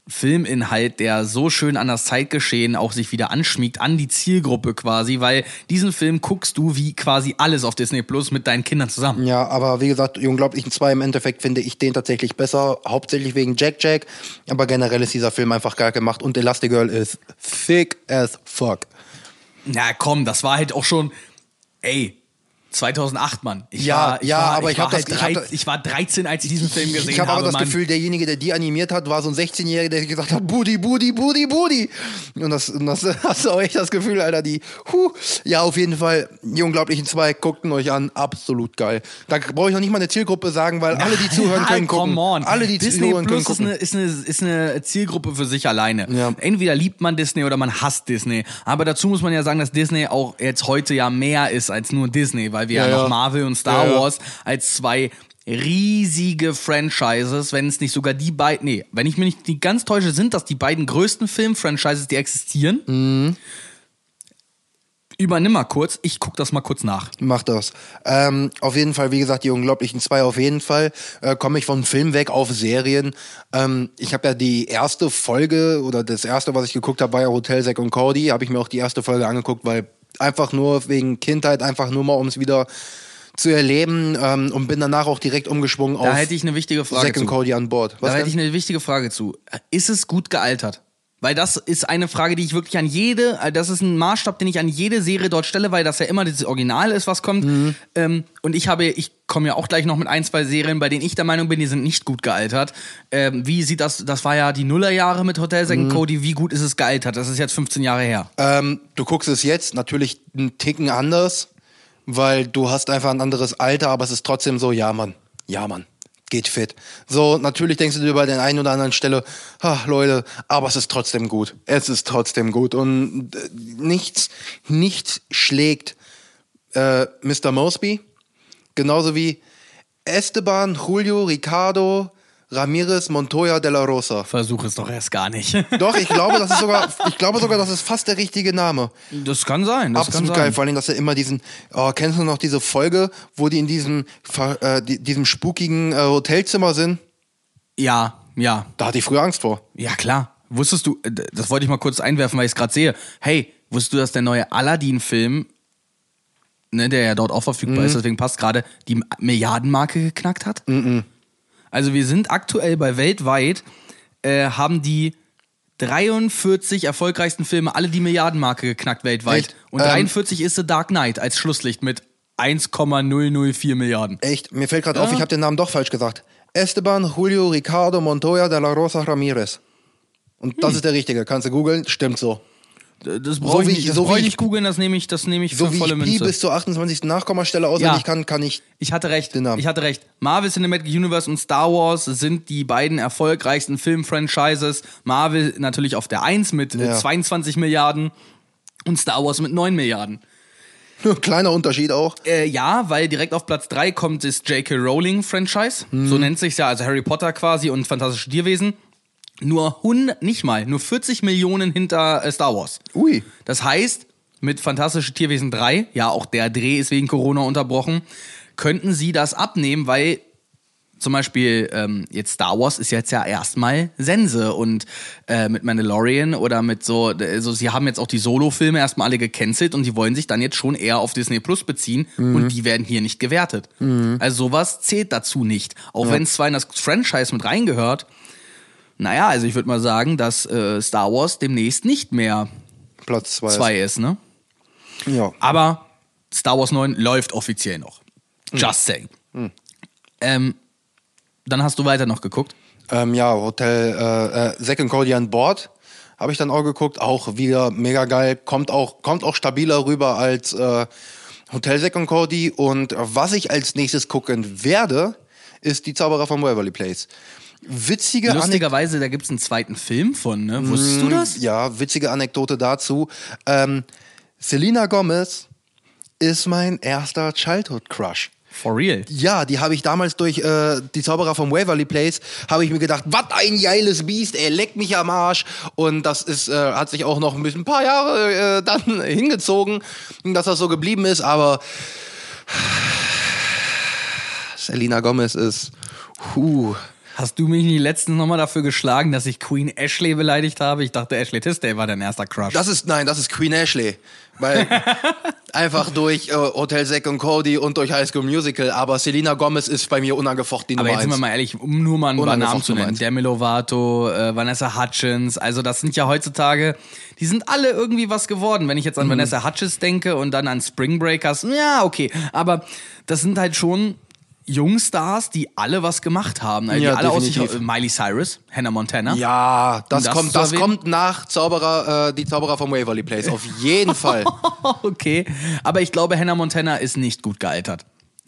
Filminhalt, der so schön an das Zeitgeschehen auch sich wieder anschmiegt, an die Zielgruppe quasi, weil diesen Film guckst du wie quasi alles auf Disney Plus mit deinen Kindern zusammen. Ja, aber wie gesagt, Unglaublichen zwei im Endeffekt finde ich den tatsächlich besser, hauptsächlich wegen Jack Jack, aber generell ist dieser Film einfach geil gemacht und Elastigirl ist thick as fuck. Na komm, das war halt auch schon, ey, 2008, Mann. Ich Ja, war, ich ja, war, aber ich, ich hab war das- halt ich hab ich war 13, als ich diesen Film gesehen Ich habe aber das Mann. Gefühl, derjenige, der die animiert hat, war so ein 16-Jähriger, der gesagt hat, Budi, Budi, Budi, Budi. Und das, und das hast du auch echt das Gefühl, Alter, die, huh. Ja, auf jeden Fall, die Unglaublichen zwei, guckten euch an, absolut geil. Da brauche ich noch nicht mal eine Zielgruppe sagen, weil alle, die zuhören können, gucken. Come on. Alle, die Disney zuhören können, Plus ist gucken. eine, ist, eine, ist eine Zielgruppe für sich alleine. Ja. Entweder liebt man Disney oder man hasst Disney. Aber dazu muss man ja sagen, dass Disney auch jetzt heute ja mehr ist als nur Disney, weil wir ja, Ja, noch. Marvel und Star Ja. Wars als zwei riesige Franchises, wenn es nicht sogar die beiden, nee, wenn ich mich nicht ganz täusche, sind das die beiden größten Film-Franchises, die existieren. Mhm. Übernimm mal kurz, ich guck das mal kurz nach. Mach das. Ähm, auf jeden Fall, wie gesagt, die Unglaublichen zwei auf jeden Fall. Äh, Komme ich von Film weg auf Serien. Ähm, ich habe ja die erste Folge oder das erste, was ich geguckt habe, war ja Hotel Zack und Cody. Habe ich mir auch die erste Folge angeguckt, weil einfach nur wegen Kindheit, einfach nur mal, um es wieder zu erleben ähm, und bin danach auch direkt umgeschwungen Da auf hätte ich eine wichtige Frage Zack und zu. Cody an Bord. Was da hätte ich eine wichtige Frage zu. Ist es gut gealtert? Weil das ist eine Frage, die ich wirklich an jede, äh, das ist ein Maßstab, den ich an jede Serie dort stelle, weil das ja immer das Original ist, was kommt. Mhm. Ähm, und ich habe, ich komme ja auch gleich noch mit ein, zwei Serien, bei denen ich der Meinung bin, die sind nicht gut gealtert. Ähm, wie sieht das, das war ja die Nullerjahre mit Hotel Zack Mhm. Cody, wie gut ist es gealtert? Das ist jetzt 15 Jahre her. Ähm, du guckst es jetzt natürlich einen Ticken anders, weil du hast einfach ein anderes Alter, aber es ist trotzdem so, ja Mann, ja Mann, geht fit. So, natürlich denkst du dir bei der einen oder anderen Stelle, ach Leute, aber es ist trotzdem gut. Es ist trotzdem gut und äh, nichts, nichts schlägt äh, Mr. Mosby, genauso wie Esteban, Julio, Ricardo, Ramirez, Montoya de la Rosa. Versuch es doch erst gar nicht. Doch, ich glaube, das ist sogar, ich glaube sogar, das ist fast der richtige Name. Das kann sein. Das Absolut kann geil, sein. vor allem, dass er immer diesen, oh, kennst du noch diese Folge, wo die in diesem, äh, die, diesem spukigen äh, Hotelzimmer sind? Ja, ja. Da hatte ich früher Angst vor. Ja, klar. Wusstest du, äh, das wollte ich mal kurz einwerfen, weil ich es gerade sehe. Hey, wusstest du, dass der neue Aladdin-Film, ne, der ja dort auch verfügbar ist, deswegen passt gerade, die Milliardenmarke geknackt hat? Also wir sind aktuell bei weltweit, äh, haben die 43 erfolgreichsten Filme alle die Milliardenmarke geknackt weltweit. Echt? Und Ähm, 43 ist The Dark Knight als Schlusslicht mit 1,004 Milliarden. Echt, mir fällt gerade auf, ich habe den Namen doch falsch gesagt. Esteban, Julio, Ricardo, Montoya de la Rosa, Ramirez. Und Hm. das ist der richtige, kannst du googeln, stimmt so. Das brauche ich nicht, ich- das so brauch ich ich- nicht googeln, das nehme ich, das nehme ich So für wie volle ich Münze. bis zur 28. Nachkommastelle auswendig Ja. kann, kann ich. Ich hatte recht. Den Namen. Ich hatte recht. Marvel Cinematic Universe und Star Wars sind die beiden erfolgreichsten Filmfranchises. Marvel natürlich auf der 1 mit äh, Ja. 22 Milliarden und Star Wars mit 9 Milliarden. Kleiner Unterschied auch. Äh, ja, weil direkt auf Platz 3 kommt das J.K. Rowling Franchise. Mhm. So nennt sich's ja, also Harry Potter quasi und Fantastische Tierwesen. Nur 100, nicht mal, nur 40 Millionen hinter äh, Star Wars. Ui. Das heißt, mit Fantastische Tierwesen 3, ja, auch der Dreh ist wegen Corona unterbrochen, könnten sie das abnehmen, weil zum Beispiel ähm, jetzt Star Wars ist jetzt ja erstmal Sense und äh, mit Mandalorian oder mit so, also sie haben jetzt auch die Solo-Filme erstmal alle gecancelt und die wollen sich dann jetzt schon eher auf Disney Plus beziehen und die werden hier nicht gewertet. Also sowas zählt dazu nicht. Auch wenn es zwar in das Franchise mit reingehört, naja, also ich würde mal sagen, dass äh, Star Wars demnächst nicht mehr Platz 2. zwei ist, ne? Ja. Aber Star Wars 9 läuft offiziell noch. Just saying. Ähm, dann hast du weiter noch geguckt. Ähm, ja, Hotel äh, äh, Zack and Cody an Bord habe ich dann auch geguckt. Auch wieder mega geil. Kommt auch, kommt auch stabiler rüber als äh, Hotel and Cody. Und was ich als nächstes gucken werde, ist die Zauberer von Waverly Place. Witzige. Lustigerweise, da gibt es einen zweiten Film von, ne? Wusstest du das? Ja, witzige Anekdote dazu. Ähm, Selena Gomez ist mein erster Childhood Crush. For real. Ja, die habe ich damals durch äh, die Zauberer vom Waverly Place, habe ich mir gedacht, was ein geiles Biest, er leckt mich am Arsch. Und das ist, äh, hat sich auch noch ein bisschen ein paar Jahre äh, dann hingezogen, dass das so geblieben ist. Aber Selena Gomez ist, huh, Hast du mich nicht letztens nochmal dafür geschlagen, dass ich Queen Ashley beleidigt habe? Ich dachte, Ashley Tisdale war dein erster Crush. Das ist, nein, das ist Queen Ashley. Weil einfach durch äh, Hotel Zack und Cody und durch High School Musical, aber Selena Gomez ist bei mir unangefochten die Aber Nummer jetzt sind wir eins. mal ehrlich, um nur mal ein paar Namen Unangefochten zu Nummer nennen. eins. Demi Lovato, äh, Vanessa Hutchins, also das sind ja heutzutage, die sind alle irgendwie was geworden. Wenn ich Mhm. jetzt an Vanessa Hutchins denke und dann an Spring Breakers, ja, okay. Aber das sind halt schon Jungstars, die alle was gemacht haben. Also Ja, die alle aus definitiv. sich, Miley Cyrus, Hannah Montana. Ja, das, das kommt, das erwähnen? kommt nach Zauberer, äh, die Zauberer vom Waverly Place. Auf jeden Fall. okay. Aber ich glaube, Hannah Montana ist nicht gut gealtert.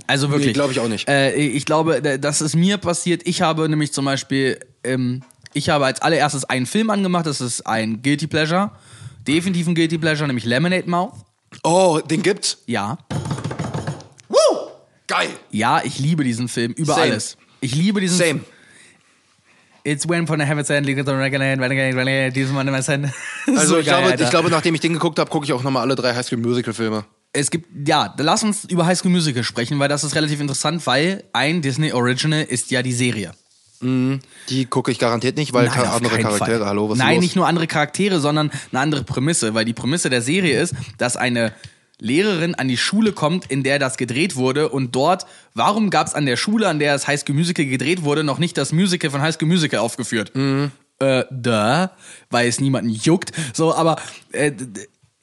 Also wirklich. glaub ich auch nicht. Äh, ich glaube, das ist mir passiert. Ich habe nämlich zum Beispiel, ähm, ich habe als allererstes einen Film angemacht. Das ist ein Guilty Pleasure. Definitiv ein Guilty Pleasure, nämlich Lemonade Mouth. Oh, den gibt's? Ja. Geil. Ja, ich liebe diesen Film über Same. alles. Ich liebe diesen Same. It's when from the heavens and legal to regulate, dieses Mal. Also So ich, geil, glaube, Alter. ich glaube, nachdem ich den geguckt habe, gucke ich auch nochmal alle drei High School Musical Filme. Es gibt, ja, lass uns über High School Musical sprechen, weil das ist relativ interessant, weil ein Disney Original ist ja die Serie. Die gucke ich garantiert nicht, weil Nein, andere Charaktere. Fall. Hallo, was ist Nein, nicht nur andere Charaktere, sondern eine andere Prämisse, weil die Prämisse der Serie ist, dass eine Lehrerin an die Schule kommt, in der das gedreht wurde und dort, warum gab es an der Schule, an der das High School Musical gedreht wurde, noch nicht das Musical von High School Musical aufgeführt? Mhm. Äh, da, weil es niemanden juckt. So, aber äh,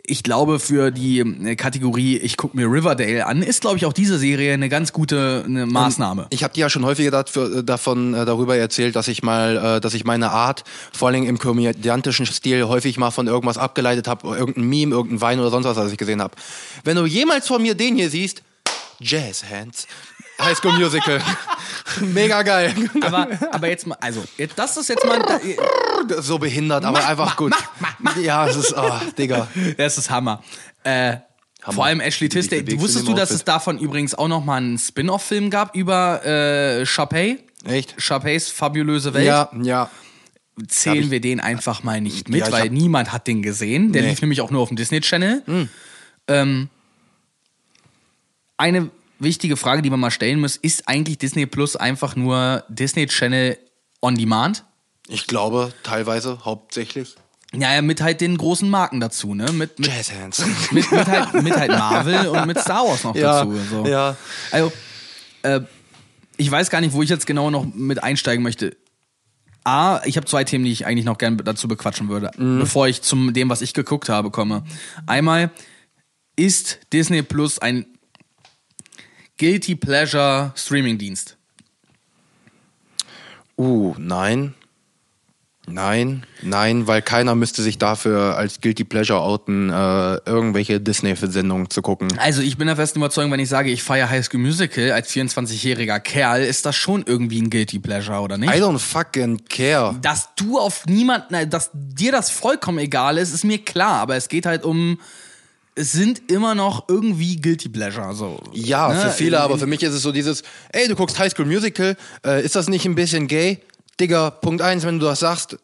ich glaube, für die äh, Kategorie, ich gucke mir Riverdale an, ist, glaube ich, auch diese Serie eine ganz gute eine Maßnahme. Ich habe dir ja schon häufiger dafür, davon äh, darüber erzählt, dass ich mal, äh, dass ich meine Art, vor allem im komödiantischen Stil, häufig mal von irgendwas abgeleitet habe, irgendein Meme, irgendein Wein oder sonst was, was ich gesehen habe. Wenn du jemals von mir den hier siehst, Jazz Hands, High School Musical, mega geil, aber, aber jetzt mal, also, jetzt, das ist jetzt mal. so behindert, aber einfach gut. Ja, es ist, oh, Digga. Das ist Hammer. Äh, Vor allem Ashley Tisdale. Wusstest du, dass es davon übrigens auch noch mal einen Spin-off-Film gab über äh, Chapey? Echt? Chapeys fabulöse Welt. Ja, ja. Zählen ich- wir den einfach mal nicht mit, Ja, weil hab- niemand hat den gesehen. Der Nee. Lief nämlich auch nur auf dem Disney Channel. Ähm, eine wichtige Frage, die man mal stellen muss, ist eigentlich Disney Plus einfach nur Disney Channel on Demand? Ich glaube, teilweise, hauptsächlich. Ja, ja, mit halt den großen Marken dazu, ne? Mit, mit, Jazz Hands. mit, mit, halt, mit halt Marvel und mit Star Wars noch Ja, dazu. So. ja. Also, äh, ich weiß gar nicht, wo ich jetzt genau noch mit einsteigen möchte. A, ich habe zwei Themen, die ich eigentlich noch gerne dazu bequatschen würde, Mhm. bevor ich zum dem, was ich geguckt habe, komme. Einmal ist Disney Plus ein Guilty Pleasure Streaming-Dienst. Uh, nein. Nein, nein, weil keiner müsste sich dafür als Guilty Pleasure outen, äh, irgendwelche Disney-Sendungen zu gucken. Also ich bin der festen Überzeugung, wenn ich sage, ich feiere High School Musical als 24-jähriger Kerl, ist das schon irgendwie ein Guilty Pleasure, oder nicht? I don't fucking care. dass du auf niemanden, nein, dass dir das vollkommen egal ist, ist mir klar, aber es geht halt um, es sind immer noch irgendwie Guilty Pleasure, so. Ja, Ne? für viele, aber für mich ist es so dieses, ey, du guckst High School Musical, äh, ist das nicht ein bisschen gay? Digga, Punkt eins, wenn du das sagst,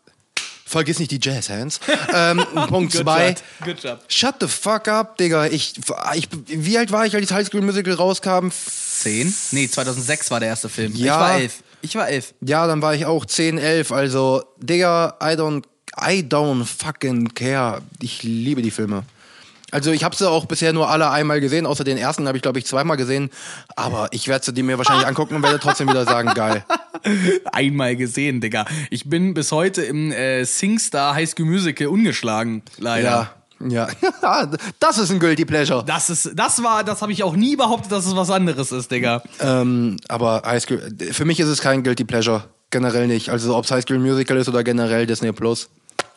vergiss nicht die Jazzhands. ähm, Punkt Good zwei, job, good job. shut the fuck up, Digga. Ich, ich, wie alt war ich, als High School Musical rauskam? Zehn? Nee, 2006 war der erste Film. Ich Ja. war elf. Ich war elf. Ja, dann war ich auch 10, 11. Also, Digga, I don't, I don't fucking care. Ich liebe die Filme. Also ich habe sie auch bisher nur alle einmal gesehen, außer den ersten habe ich glaube ich zweimal gesehen. Aber ich werde sie die mir wahrscheinlich angucken und werde trotzdem wieder sagen, geil. Einmal gesehen, Digga. Ich bin bis heute im äh, SingStar High School Musical ungeschlagen, leider. Ja, ja. das ist ein Guilty Pleasure. Das ist, das war, das habe ich auch nie behauptet, dass es was anderes ist, Digga. Ähm, aber High School, für mich ist es kein Guilty Pleasure. Generell nicht. Also ob es High School Musical ist oder generell Disney Plus.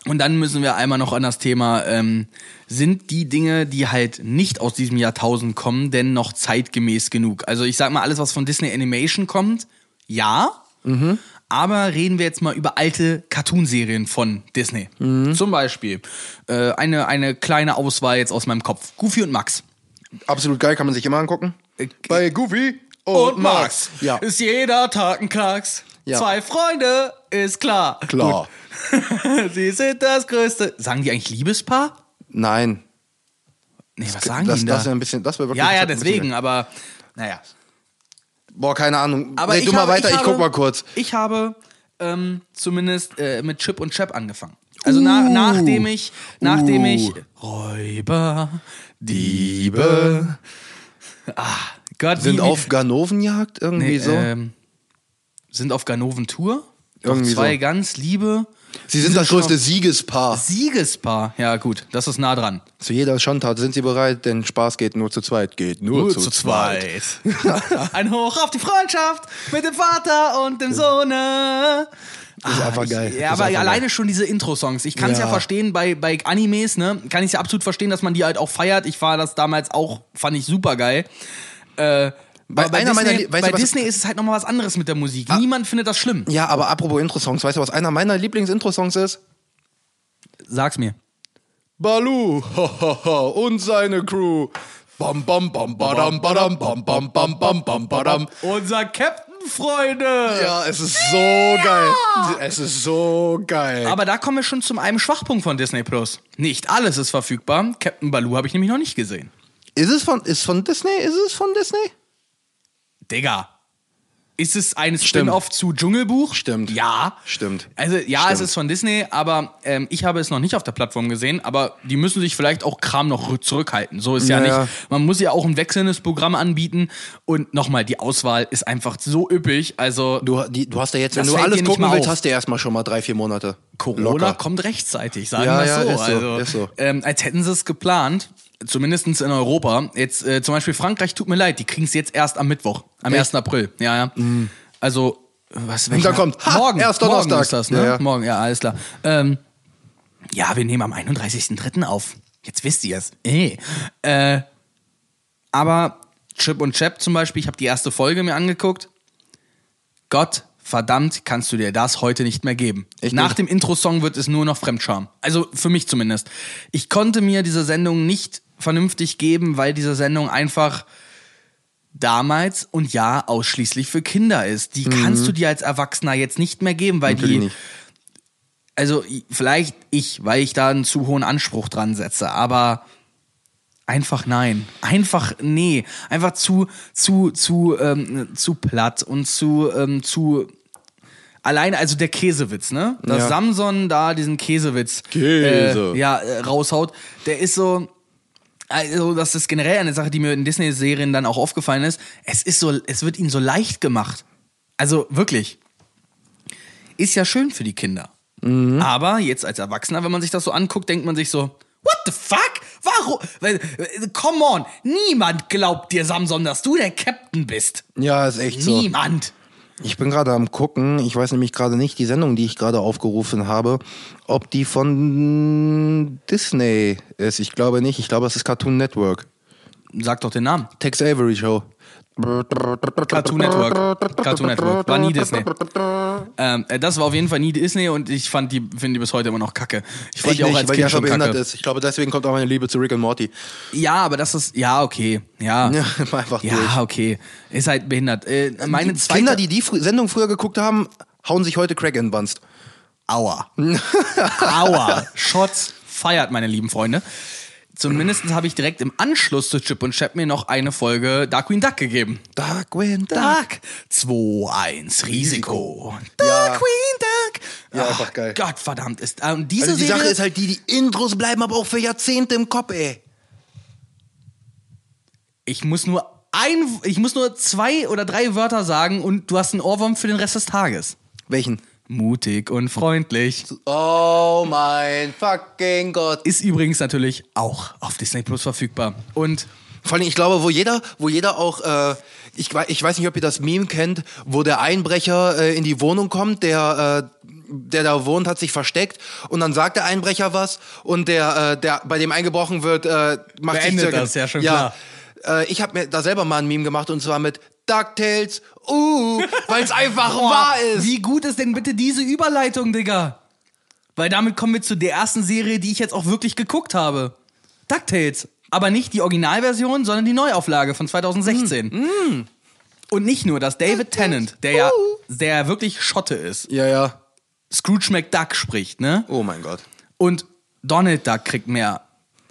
Und dann müssen wir einmal noch an das Thema, ähm, sind die Dinge, die halt nicht aus diesem Jahrtausend kommen, denn noch zeitgemäß genug? Also ich sag mal, alles, was von Disney Animation kommt, ja. Aber reden wir jetzt mal über alte Cartoonserien von Disney. Zum Beispiel äh, eine, eine kleine Auswahl jetzt aus meinem Kopf. Goofy und Max. Absolut geil, kann man sich immer angucken. Bei Goofy Und Max. Ja. Ist jeder Tag ein Klacks. Ja. Zwei Freunde, ist klar. Klar. Sie sind das Größte. Sagen die eigentlich Liebespaar? Nein. Nee, was sagen das, die denn das da? ein bisschen, das wirklich Ja, ja, deswegen, aber naja. Boah, keine Ahnung. Aber Red ich du mal habe, weiter, ich, habe, guck mal kurz. Ich habe ähm, zumindest äh, mit Chip und Chap angefangen. Also na, nachdem ich, nachdem Uh. ich Räuber, Diebe, ah, Gott, Sind wie- auf Ganovenjagd irgendwie nee, so? ähm, sind auf Ganoven-Tour. Doch Irgendwie zwei so. ganz liebe Sie sind das schon größte Siegespaar. Siegespaar. Ja gut, das ist nah dran. Zu jeder Schandtat sind sie bereit, denn Spaß geht nur zu zweit. Geht nur, zu, zweit. Ein Hoch auf die Freundschaft mit dem Vater und dem Sohne. Das ist einfach ich, geil. Ja, Das ist aber einfach alleine geil. schon diese Intro-Songs. Ich kann es ja. Ja. verstehen, bei, bei Animes, ne, kann ich ja absolut verstehen, dass man die halt auch feiert. Ich war das damals auch, fand ich super geil. Äh, Bei bei Disney, bei du, Disney ist es halt nochmal was anderes mit der Musik. Niemand findet das schlimm. Ja, aber apropos Intro-Songs, weißt du, was einer meiner Lieblings-Intro-Songs ist? Sag's mir. Balu und seine Crew. Bam, bam, bam, badam, badam, bam, bam, bam, bam, bam, badam. Unser Captain, Freunde! Ja, es ist so geil. Es ist so geil. Aber da kommen wir schon zum einem Schwachpunkt von Disney Plus. Nicht alles ist verfügbar. Captain Baloo habe ich nämlich noch nicht gesehen. Ist es von, ist von Disney? Ist es von Disney? Digga. Ist es ein Stimmt. Spin-off zu Dschungelbuch? Stimmt. Ja. Stimmt. Also ja, Stimmt. es ist von Disney, aber ähm, ich habe es noch nicht auf der Plattform gesehen. Aber die müssen sich vielleicht auch Kram noch rü- zurückhalten. So ist ja, Ja, ja. nicht. Man muss ja auch ein wechselndes Programm anbieten. Und nochmal, die Auswahl ist einfach so üppig. Also Du, die, du hast ja jetzt, wenn du alles gucken willst, auf. hast du erstmal schon mal drei, vier Monate. Corona Locker. kommt rechtzeitig, sagen Ja, wir ja, so. ist so, also, ist so. Ähm, als hätten sie es geplant, zumindest in Europa. Jetzt äh, zum Beispiel Frankreich, tut mir leid, die kriegen es jetzt erst am Mittwoch, am Echt? 1. April. Ja, ja. Also, was Und dann kommt, ha, morgen, erst morgen Donnerstag. ist das, ne? Ja, ja. Morgen, ja, alles klar. Ähm, ja, wir nehmen am 31.03. auf. Jetzt wisst ihr es. Eh. Äh, aber Chip und Chap zum Beispiel, ich habe die erste Folge mir angeguckt. Gott verdammt, kannst du dir das heute nicht mehr geben. Echt Nach dem Intro-Song wird es nur noch Fremdscham. Also für mich zumindest. Ich konnte mir diese Sendung nicht vernünftig geben, weil diese Sendung einfach damals und ja ausschließlich für Kinder ist. Die kannst du dir als Erwachsener jetzt nicht mehr geben, weil Mhm. Natürlich die nicht. also vielleicht ich, weil ich da einen zu hohen Anspruch dran setze, aber einfach nein, einfach nee, einfach zu zu zu ähm, zu platt und zu ähm, zu alleine also der Käsewitz, ne? Dass Ja. Samson da diesen Käsewitz Käse. Äh, ja äh, raushaut, der ist so also, das ist generell eine Sache, die mir in Disney-Serien dann auch aufgefallen ist. Es ist so, es wird ihnen so leicht gemacht. Also wirklich. Ist ja schön für die Kinder. Mhm. Aber jetzt als Erwachsener, wenn man sich das so anguckt, denkt man sich so, what the fuck? Warum? Come on, niemand glaubt dir, Samson, dass du der Captain bist. Ja, ist echt so. Niemand. Ich bin gerade am gucken. Ich weiß nämlich gerade nicht die Sendung, die ich gerade aufgerufen habe, ob die von Disney ist. Ich glaube nicht. Ich glaube, es ist Cartoon Network. Sag doch den Namen. Tex Avery Show. Cartoon Network. Cartoon Network. War nie Disney. Ähm, äh, das war auf jeden Fall nie Disney und ich fand die, finde die bis heute immer noch kacke. Ich fand Ich die auch nicht, als weil die Kind einfach schon behindert kacke. ist. Ich glaube, deswegen kommt auch meine Liebe zu Rick und Morty. Ja, aber das ist, ja, okay. Ja. Ja, einfach durch. Ja, okay. Ist halt behindert. Äh, meine Die zweite. Kinder, die die Sendung früher geguckt haben, hauen sich heute Crack in den Banst. Aua. Aua. Shots feiert, meine lieben Freunde. Zumindest habe ich direkt im Anschluss zu Chip und Chap mir noch eine Folge Darkwing Duck gegeben. Darkwing Duck. Duck. 2-1 Risiko. Darkwing Duck. Ja, Ach, einfach geil. Gott verdammt ist. Und diese Also die Serie, Sache ist halt die, die Intros bleiben aber auch für Jahrzehnte im Kopf, ey. ich muss nur ein, ich muss nur zwei oder drei Wörter sagen und du hast einen Ohrwurm für den Rest des Tages. Welchen? Mutig und freundlich. Oh mein fucking Gott. Ist übrigens natürlich auch auf Disney Plus verfügbar. Und Vor allem, ich glaube, wo jeder, wo jeder auch, äh, ich, ich weiß nicht, ob ihr das Meme kennt, wo der Einbrecher äh, in die Wohnung kommt, der, äh, der da wohnt, hat sich versteckt und dann sagt der Einbrecher was und der, äh, der bei dem eingebrochen wird, äh, macht Beendet sich das, ja, schon klar. Äh, ich habe mir da selber mal ein Meme gemacht und zwar mit DuckTales, uh, weil es einfach wahr ist. Wie gut ist denn bitte diese Überleitung, Digga? Weil damit kommen wir zu der ersten Serie, die ich jetzt auch wirklich geguckt habe. DuckTales. Aber nicht die Originalversion, sondern die Neuauflage von 2016. Mm, Und nicht nur, dass David Tennant, der ja, der ja wirklich Schotte ist, Ja, ja. Scrooge McDuck spricht, ne? Oh mein Gott. Und Donald Duck kriegt mehr,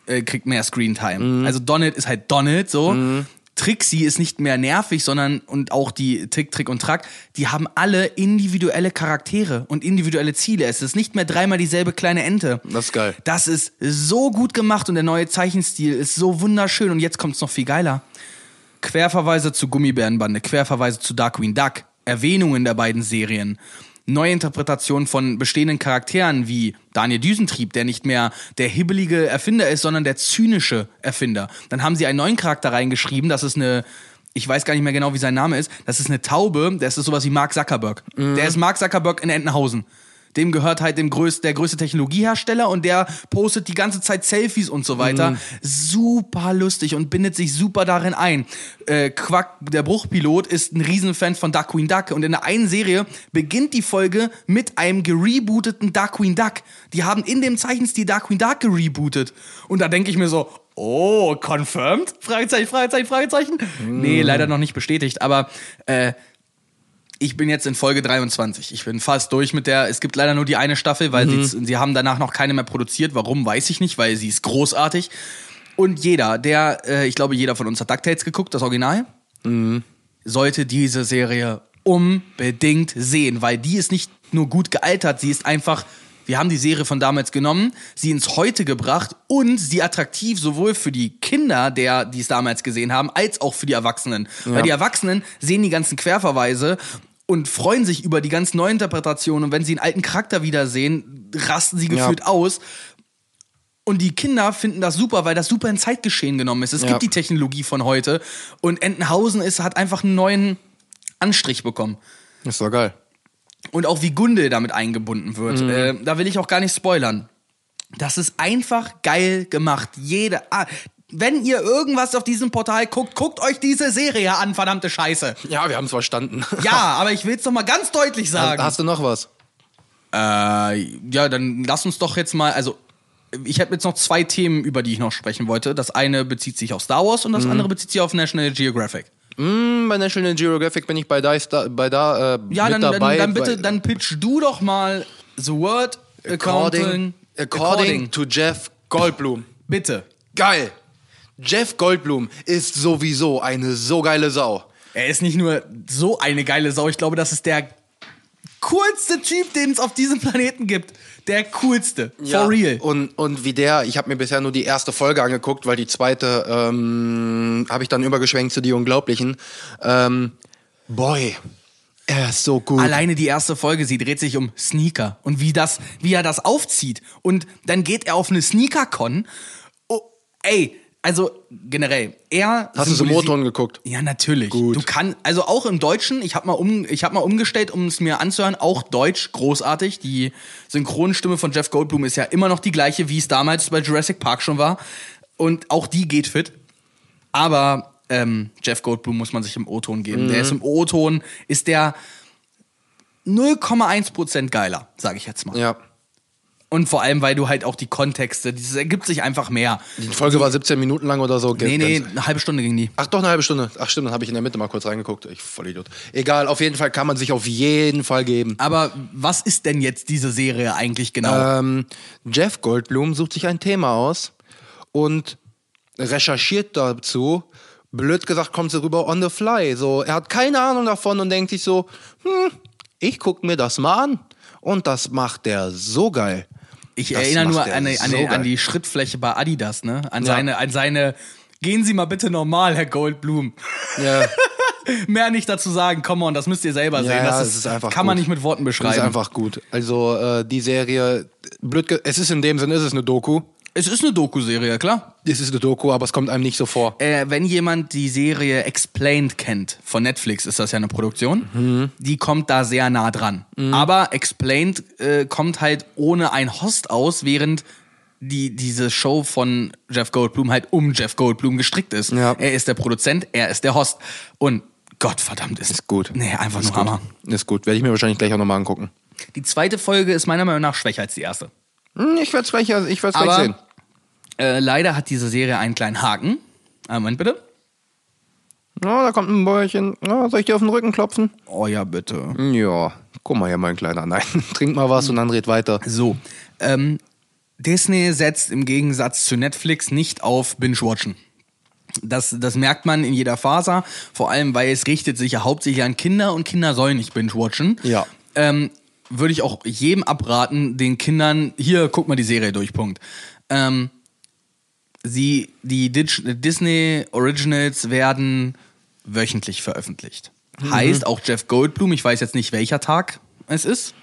äh, kriegt mehr Screentime. Mhm. Also Donald ist halt Donald so. Trixie ist nicht mehr nervig, sondern und auch die Tick, Trick und Track, die haben alle individuelle Charaktere und individuelle Ziele. Es ist nicht mehr dreimal dieselbe kleine Ente. Das ist geil. Das ist so gut gemacht und der neue Zeichenstil ist so wunderschön und jetzt kommt's noch viel geiler. Querverweise zu Gummibärenbande, Querverweise zu Darkwing Duck, Erwähnungen der beiden Serien, Neuinterpretationen von bestehenden Charakteren wie Daniel Düsentrieb, der nicht mehr der hibbelige Erfinder ist, sondern der zynische Erfinder. Dann haben sie einen neuen Charakter reingeschrieben, das ist eine ich weiß gar nicht mehr genau, wie sein Name ist. Das ist eine Taube, das ist sowas wie Mark Zuckerberg. Der ist Mark Zuckerberg in Entenhausen. Dem gehört halt dem größ der größte Technologiehersteller und der postet die ganze Zeit Selfies und so weiter. Super lustig und bindet sich super darin ein. Äh, Quack, der Bruchpilot, ist ein Riesenfan von Darkwing Duck und in der einen Serie beginnt die Folge mit einem gerebooteten Darkwing Duck. Die haben in dem Zeichenstil Darkwing Duck gerebootet. Und da denke ich mir so, oh, confirmed? Fragezeichen, Fragezeichen, Fragezeichen. Nee, leider noch nicht bestätigt, aber äh, ich bin jetzt in Folge 23. Ich bin fast durch mit der. Es gibt leider nur die eine Staffel, weil sie, sie haben danach noch keine mehr produziert. Warum, weiß ich nicht, weil sie ist großartig. Und jeder, der, äh, ich glaube, jeder von uns hat DuckTales geguckt, das Original, sollte diese Serie unbedingt sehen, weil die ist nicht nur gut gealtert, sie ist einfach. Wir haben die Serie von damals genommen, sie ins Heute gebracht und sie attraktiv sowohl für die Kinder, der, die es damals gesehen haben, als auch für die Erwachsenen. Weil die Erwachsenen sehen die ganzen Querverweise und freuen sich über die ganz neuen Interpretationen und wenn sie einen alten Charakter wiedersehen, rasten sie Ja. gefühlt aus. Und die Kinder finden das super, weil das super in Zeitgeschehen genommen ist. Es Ja. gibt die Technologie von heute und Entenhausen ist, hat einfach einen neuen Anstrich bekommen. Das war geil. Und auch wie Gunde damit eingebunden wird. Mhm. Äh, da will ich auch gar nicht spoilern. Das ist einfach geil gemacht. Jede. Ah, wenn ihr irgendwas auf diesem Portal guckt, guckt euch diese Serie an, verdammte Scheiße. Ja, wir haben es verstanden. Ja, aber ich will es noch mal ganz deutlich sagen. Hast du noch was? Äh, ja, dann lass uns doch jetzt mal, also ich habe jetzt noch zwei Themen, über die ich noch sprechen wollte. Das eine bezieht sich auf Star Wars und Mhm. das andere bezieht sich auf National Geographic. Hm, bei National Geographic bin ich bei da, bei da äh, Ja, mit dann, dabei. dann, dann bitte, dann pitch du doch mal The Word Accounting. according, according to Jeff Goldblum. Bitte. Geil. Jeff Goldblum ist sowieso eine so geile Sau. Er ist nicht nur so eine geile Sau, ich glaube, das ist der coolste Typ, den es auf diesem Planeten gibt. Der coolste. For real. Und, und wie der, ich habe mir bisher nur die erste Folge angeguckt, weil die zweite ähm, habe ich dann übergeschwenkt zu Die Unglaublichen. Ähm, boy, er ist so gut. Alleine die erste Folge, sie dreht sich um Sneaker und wie das, wie er das aufzieht. Und dann geht er auf eine Sneaker-Con. Oh, ey, also generell, er. Hast du symbolisi- Motoren geguckt? Ja, natürlich. Gut. Du kannst, also auch im Deutschen, ich habe mal, um, ich hab mal umgestellt, um es mir anzuhören, auch Deutsch, großartig. Die Synchronstimme von Jeff Goldblum ist ja immer noch die gleiche, wie es damals bei Jurassic Park schon war. Und auch die geht fit. Aber ähm, Jeff Goldblum muss man sich im O-Ton geben. Mhm. Der ist im O-Ton, ist der 0,1% geiler, sage ich jetzt mal. Ja. Und vor allem, weil du halt auch die Kontexte, dieses ergibt sich einfach mehr. Die Folge war 17 Minuten lang oder so. Nee, nee, eine halbe Stunde ging die. Ach, doch eine halbe Stunde. Ach, stimmt, dann habe ich in der Mitte mal kurz reingeguckt. Ich voll Idiot. Egal, auf jeden Fall kann man sich auf jeden Fall geben. Aber was ist denn jetzt diese Serie eigentlich genau? Ähm, Jeff Goldblum sucht sich ein Thema aus und recherchiert dazu. Blöd gesagt, kommt sie rüber on the fly. So, er hat keine Ahnung davon und denkt sich so, hm, ich guck mir das mal an. Und das macht der so geil. Ich Das erinnere nur an, an, so an die Schrittfläche bei Adidas, ne? An Ja. seine, an seine. Gehen Sie mal bitte normal, Herr Goldblum. Ja, Mehr nicht dazu sagen. Come on, das müsst ihr selber ja, sehen. Das es ist, ist einfach kann man gut. nicht mit Worten Das beschreiben. ist einfach gut. Also äh, die Serie, blöd, es ist in dem Sinne, es ist eine Doku. Es ist eine Doku-Serie, klar. Es ist eine Doku, aber es kommt einem nicht so vor. Äh, wenn jemand die Serie Explained kennt, von Netflix ist das ja eine Produktion, Mhm. die kommt da sehr nah dran. Aber Explained äh, kommt halt ohne ein Host aus, während die, diese Show von Jeff Goldblum halt um Jeff Goldblum gestrickt ist. Ja. Er ist der Produzent, er ist der Host. Und Gott verdammt ist, Ist gut. Nee, einfach ist nur gut. Hammer. Ist gut. Werde ich mir wahrscheinlich gleich auch nochmal angucken. Die zweite Folge ist meiner Meinung nach schwächer als die erste. Hm, Ich werde es gleich, ich werd's gleich sehen. Äh, leider hat diese Serie einen kleinen Haken. Einen Moment bitte. Oh, da kommt ein Bäuerchen. Oh, soll ich dir auf den Rücken klopfen? Oh ja, bitte. Ja, guck mal hier, mein Kleiner. Nein, trink mal was und dann red weiter. So, ähm, Disney setzt im Gegensatz zu Netflix nicht auf Binge-Watchen. Das, das merkt man in jeder Faser, vor allem weil es richtet sich ja hauptsächlich an Kinder und Kinder sollen nicht binge-watchen. Ja. Ähm, würde ich auch jedem abraten, den Kindern, hier, guck mal die Serie durch, Punkt. Ähm, sie, die Dis- Disney Originals werden wöchentlich veröffentlicht. Heißt auch Jeff Goldblum, ich weiß jetzt nicht welcher Tag es ist.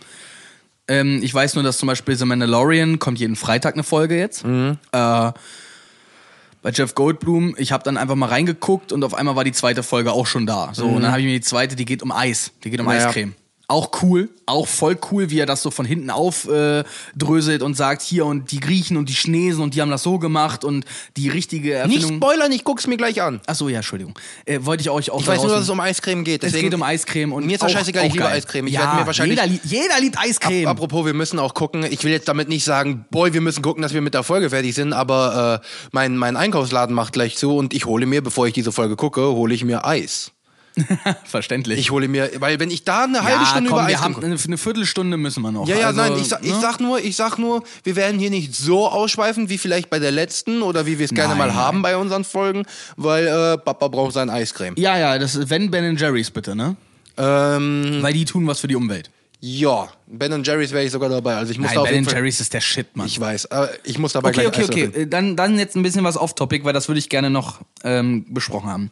Ähm, ich weiß nur, dass zum Beispiel The Mandalorian kommt jeden Freitag eine Folge jetzt. Äh, bei Jeff Goldblum, ich habe dann einfach mal reingeguckt und auf einmal war die zweite Folge auch schon da. So, und dann habe ich mir die zweite, die geht um Eis, die geht um ja. Eiscreme. Auch cool, auch voll cool, wie er das so von hinten aufdröselt äh, dröselt und sagt, hier und die Griechen und die Chinesen und die haben das so gemacht und die richtige Nicht Erfindung. spoilern, ich guck's mir gleich an. Achso, ja, Entschuldigung. Äh, wollte ich euch auch Ich weiß nur, dass es um Eiscreme geht. es geht um Eiscreme und Mir ist das scheißegal, ich liebe. Eiscreme. Ich ja, mir wahrscheinlich- jeder, lie- jeder liebt Eiscreme. Apropos, wir müssen auch gucken. Ich will jetzt damit nicht sagen, boy, wir müssen gucken, dass wir mit der Folge fertig sind, aber äh, mein, mein Einkaufsladen macht gleich zu und ich hole mir, bevor ich diese Folge gucke, hole ich mir Eis. Verständlich. Ich hole mir, weil wenn ich da eine halbe ja, Stunde komm, über wir Eiscreme haben eine, eine Viertelstunde müssen wir noch. Ja, ja, also, nein, ich, sag- ich ne? sag nur, ich sag nur, wir werden hier nicht so ausschweifen wie vielleicht bei der letzten oder wie wir es gerne mal haben bei unseren Folgen, weil äh, Papa braucht sein Eiscreme. Ja, ja, das ist wenn Ben Jerry's bitte, ne? Ähm, Weil die tun was für die Umwelt. ja, Ben Jerry's wäre ich sogar dabei. Also ich muss Nein, da Ben. Jerry's ist der Shit, Mann. Ich weiß, äh, ich muss dabei okay, gleich okay, Eis okay. Äh, Dann, dann jetzt ein bisschen was off-topic, weil das würde ich gerne noch ähm, besprochen haben.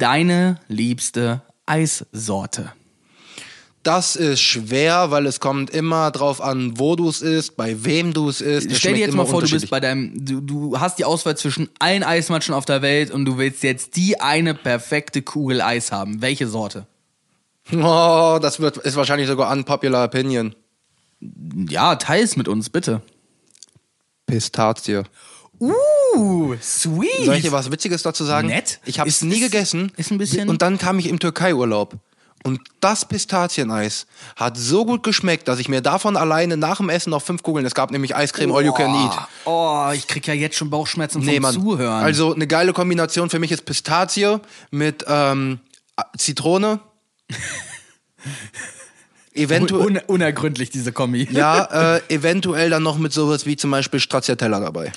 Deine liebste Eissorte. Das ist schwer, weil es kommt immer drauf an, wo du es isst, bei wem du es isst. Stell dir jetzt mal vor, du bist bei deinem, du, du hast die Auswahl zwischen allen Eismatschen auf der Welt und du willst jetzt die eine perfekte Kugel Eis haben. Welche Sorte? Oh, das wird, ist wahrscheinlich sogar unpopular opinion. Ja, teils mit uns, bitte. Pistazie. Uh, sweet. Soll ich dir was Witziges dazu sagen? Nett. Ich habe es nie ist- gegessen. ist ein bisschen- Und dann kam ich im Türkei-Urlaub. Und das Pistazieneis hat so gut geschmeckt, dass ich mir davon alleine nach dem Essen noch fünf Kugeln, es gab nämlich Eiscreme All You Can Eat. Oh, ich krieg ja jetzt schon Bauchschmerzen Nee, vom Mann. Zuhören. Also eine geile Kombination für mich ist Pistazie mit ähm, Zitrone. Eventuell, Un unergründlich, diese Kombi. ja, äh, eventuell dann noch mit sowas wie zum Beispiel Stracciatella dabei.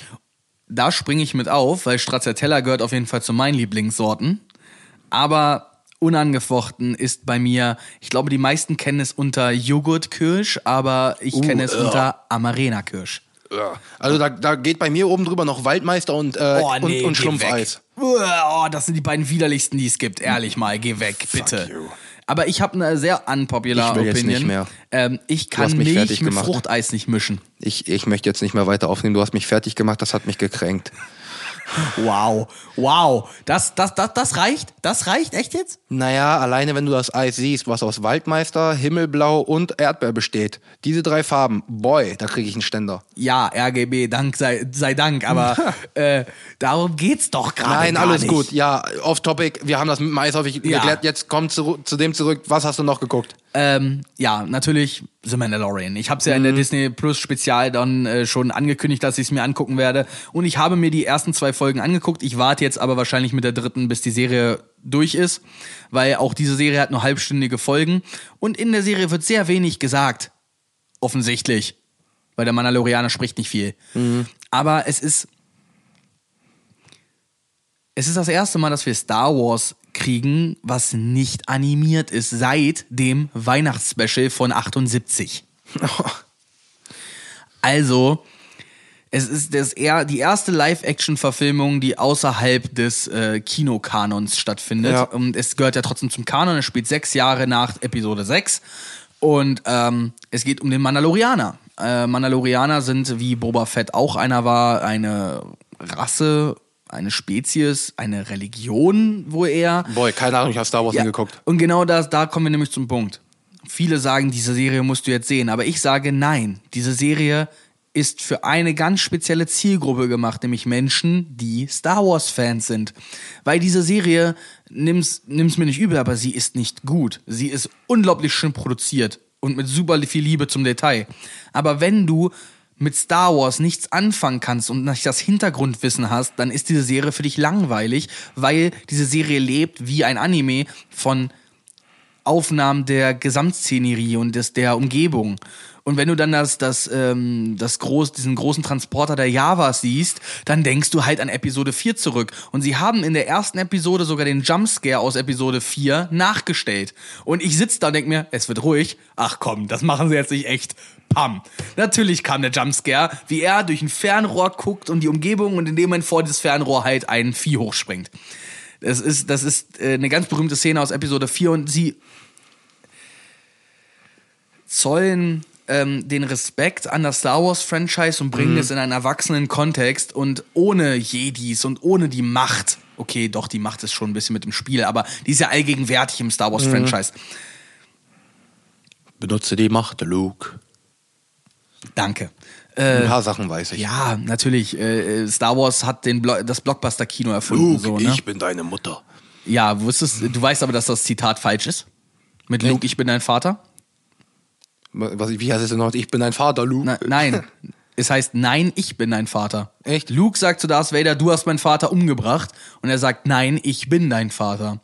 Da springe ich mit auf, weil Stracciatella gehört auf jeden Fall zu meinen Lieblingssorten. Aber unangefochten ist bei mir, ich glaube, die meisten kennen es unter Joghurtkirsch, aber ich kenne es ja. unter Amarena-Kirsch. Also da, da geht bei mir oben drüber noch Waldmeister und, äh, Oh, nee, und, und Schlumpfeis. Oh, das sind die beiden widerlichsten, die es gibt. Ehrlich mal, geh weg, bitte. you. Aber ich habe eine sehr unpopular Ich will jetzt Opinion. nicht mehr. Ähm, ich kann mich Milch mit gemacht. Fruchteis nicht mischen. Ich, ich möchte jetzt nicht mehr weiter aufnehmen. Du hast mich fertig gemacht, das hat mich gekränkt. Wow, wow. Das, das, das, das reicht? Das reicht echt jetzt? Naja, alleine wenn du das Eis siehst, was aus Waldmeister, Himmelblau und Erdbeer besteht. Diese drei Farben, boy, da kriege ich einen Ständer. Ja, RGB, Dank sei, sei Dank, aber äh, darum geht's doch gerade. Nein, alles nicht. gut. Ja, off topic. Wir haben das mit dem Eis häufig Ja. geklärt. Jetzt kommt zu, zu dem zurück. Was hast du noch geguckt? Ähm, ja, natürlich The Mandalorian. Ich habe es ja in Mhm. der Disney Plus Spezial dann äh, schon angekündigt, dass ich es mir angucken werde. Und ich habe mir die ersten zwei Folgen angeguckt. Ich warte jetzt aber wahrscheinlich mit der dritten, bis die Serie durch ist, weil auch diese Serie hat nur halbstündige Folgen. Und in der Serie wird sehr wenig gesagt. Offensichtlich. Weil der Mandalorianer spricht nicht viel. Mhm. Aber es ist. Es ist das erste Mal, dass wir Star Wars kriegen, was nicht animiert ist, seit dem Weihnachtsspecial von 78. Also, es ist das eher die erste Live-Action-Verfilmung, die außerhalb des äh, Kinokanons stattfindet. Ja. Und es gehört ja trotzdem zum Kanon. Es spielt sechs Jahre nach Episode 6. Und ähm, es geht um den Mandalorianer. Äh, Mandalorianer sind, wie Boba Fett auch einer war, eine Rasse, eine Spezies, eine Religion, wo er. Boy, keine Ahnung, ich habe Star Wars Ja, nie geguckt. Und genau das, da kommen wir nämlich zum Punkt. Viele sagen, diese Serie musst du jetzt sehen, aber ich sage nein. Diese Serie ist für eine ganz spezielle Zielgruppe gemacht, nämlich Menschen, die Star Wars Fans sind. Weil diese Serie, nimm's, nimm's mir nicht übel, aber sie ist nicht gut. Sie ist unglaublich schön produziert und mit super viel Liebe zum Detail. Aber wenn du mit Star Wars nichts anfangen kannst und nicht das Hintergrundwissen hast, dann ist diese Serie für dich langweilig, weil diese Serie lebt wie ein Anime von Aufnahmen der Gesamtszenerie und des, der Umgebung. Und wenn du dann das, das, ähm, das groß, diesen großen Transporter der Javas siehst, dann denkst du halt an Episode 4 zurück. Und sie haben in der ersten Episode sogar den Jumpscare aus Episode 4 nachgestellt. Und ich sitze da und denk mir, es wird ruhig. Ach komm, das machen sie jetzt nicht echt. Pam. Natürlich kam der Jumpscare, wie er durch ein Fernrohr guckt und die Umgebung und in dem Moment vor dieses Fernrohr halt ein Vieh hochspringt. Das ist, das ist äh, eine ganz berühmte Szene aus Episode 4 und sie zollen ähm, den Respekt an das Star Wars Franchise und bringen es in einen erwachsenen Kontext und ohne Jedis und ohne die Macht. Okay, doch, die Macht ist schon ein bisschen mit im Spiel, aber die ist ja allgegenwärtig im Star Wars Franchise. Benutze die Macht, Luke. Danke. Ein paar Sachen weiß ich. Ja, natürlich. Äh, Star Wars hat den Blo das Blockbuster-Kino erfunden. Luke, so, ne? ich bin deine Mutter. Ja, wusstest, du weißt aber, dass das Zitat falsch ist. Mit Echt? Luke, ich bin dein Vater. Was, wie heißt es denn noch? Ich bin dein Vater, Luke. Na, nein. Es heißt, nein, ich bin dein Vater. Echt? Luke sagt zu Darth Vader, du hast meinen Vater umgebracht. Und er sagt, nein, ich bin dein Vater.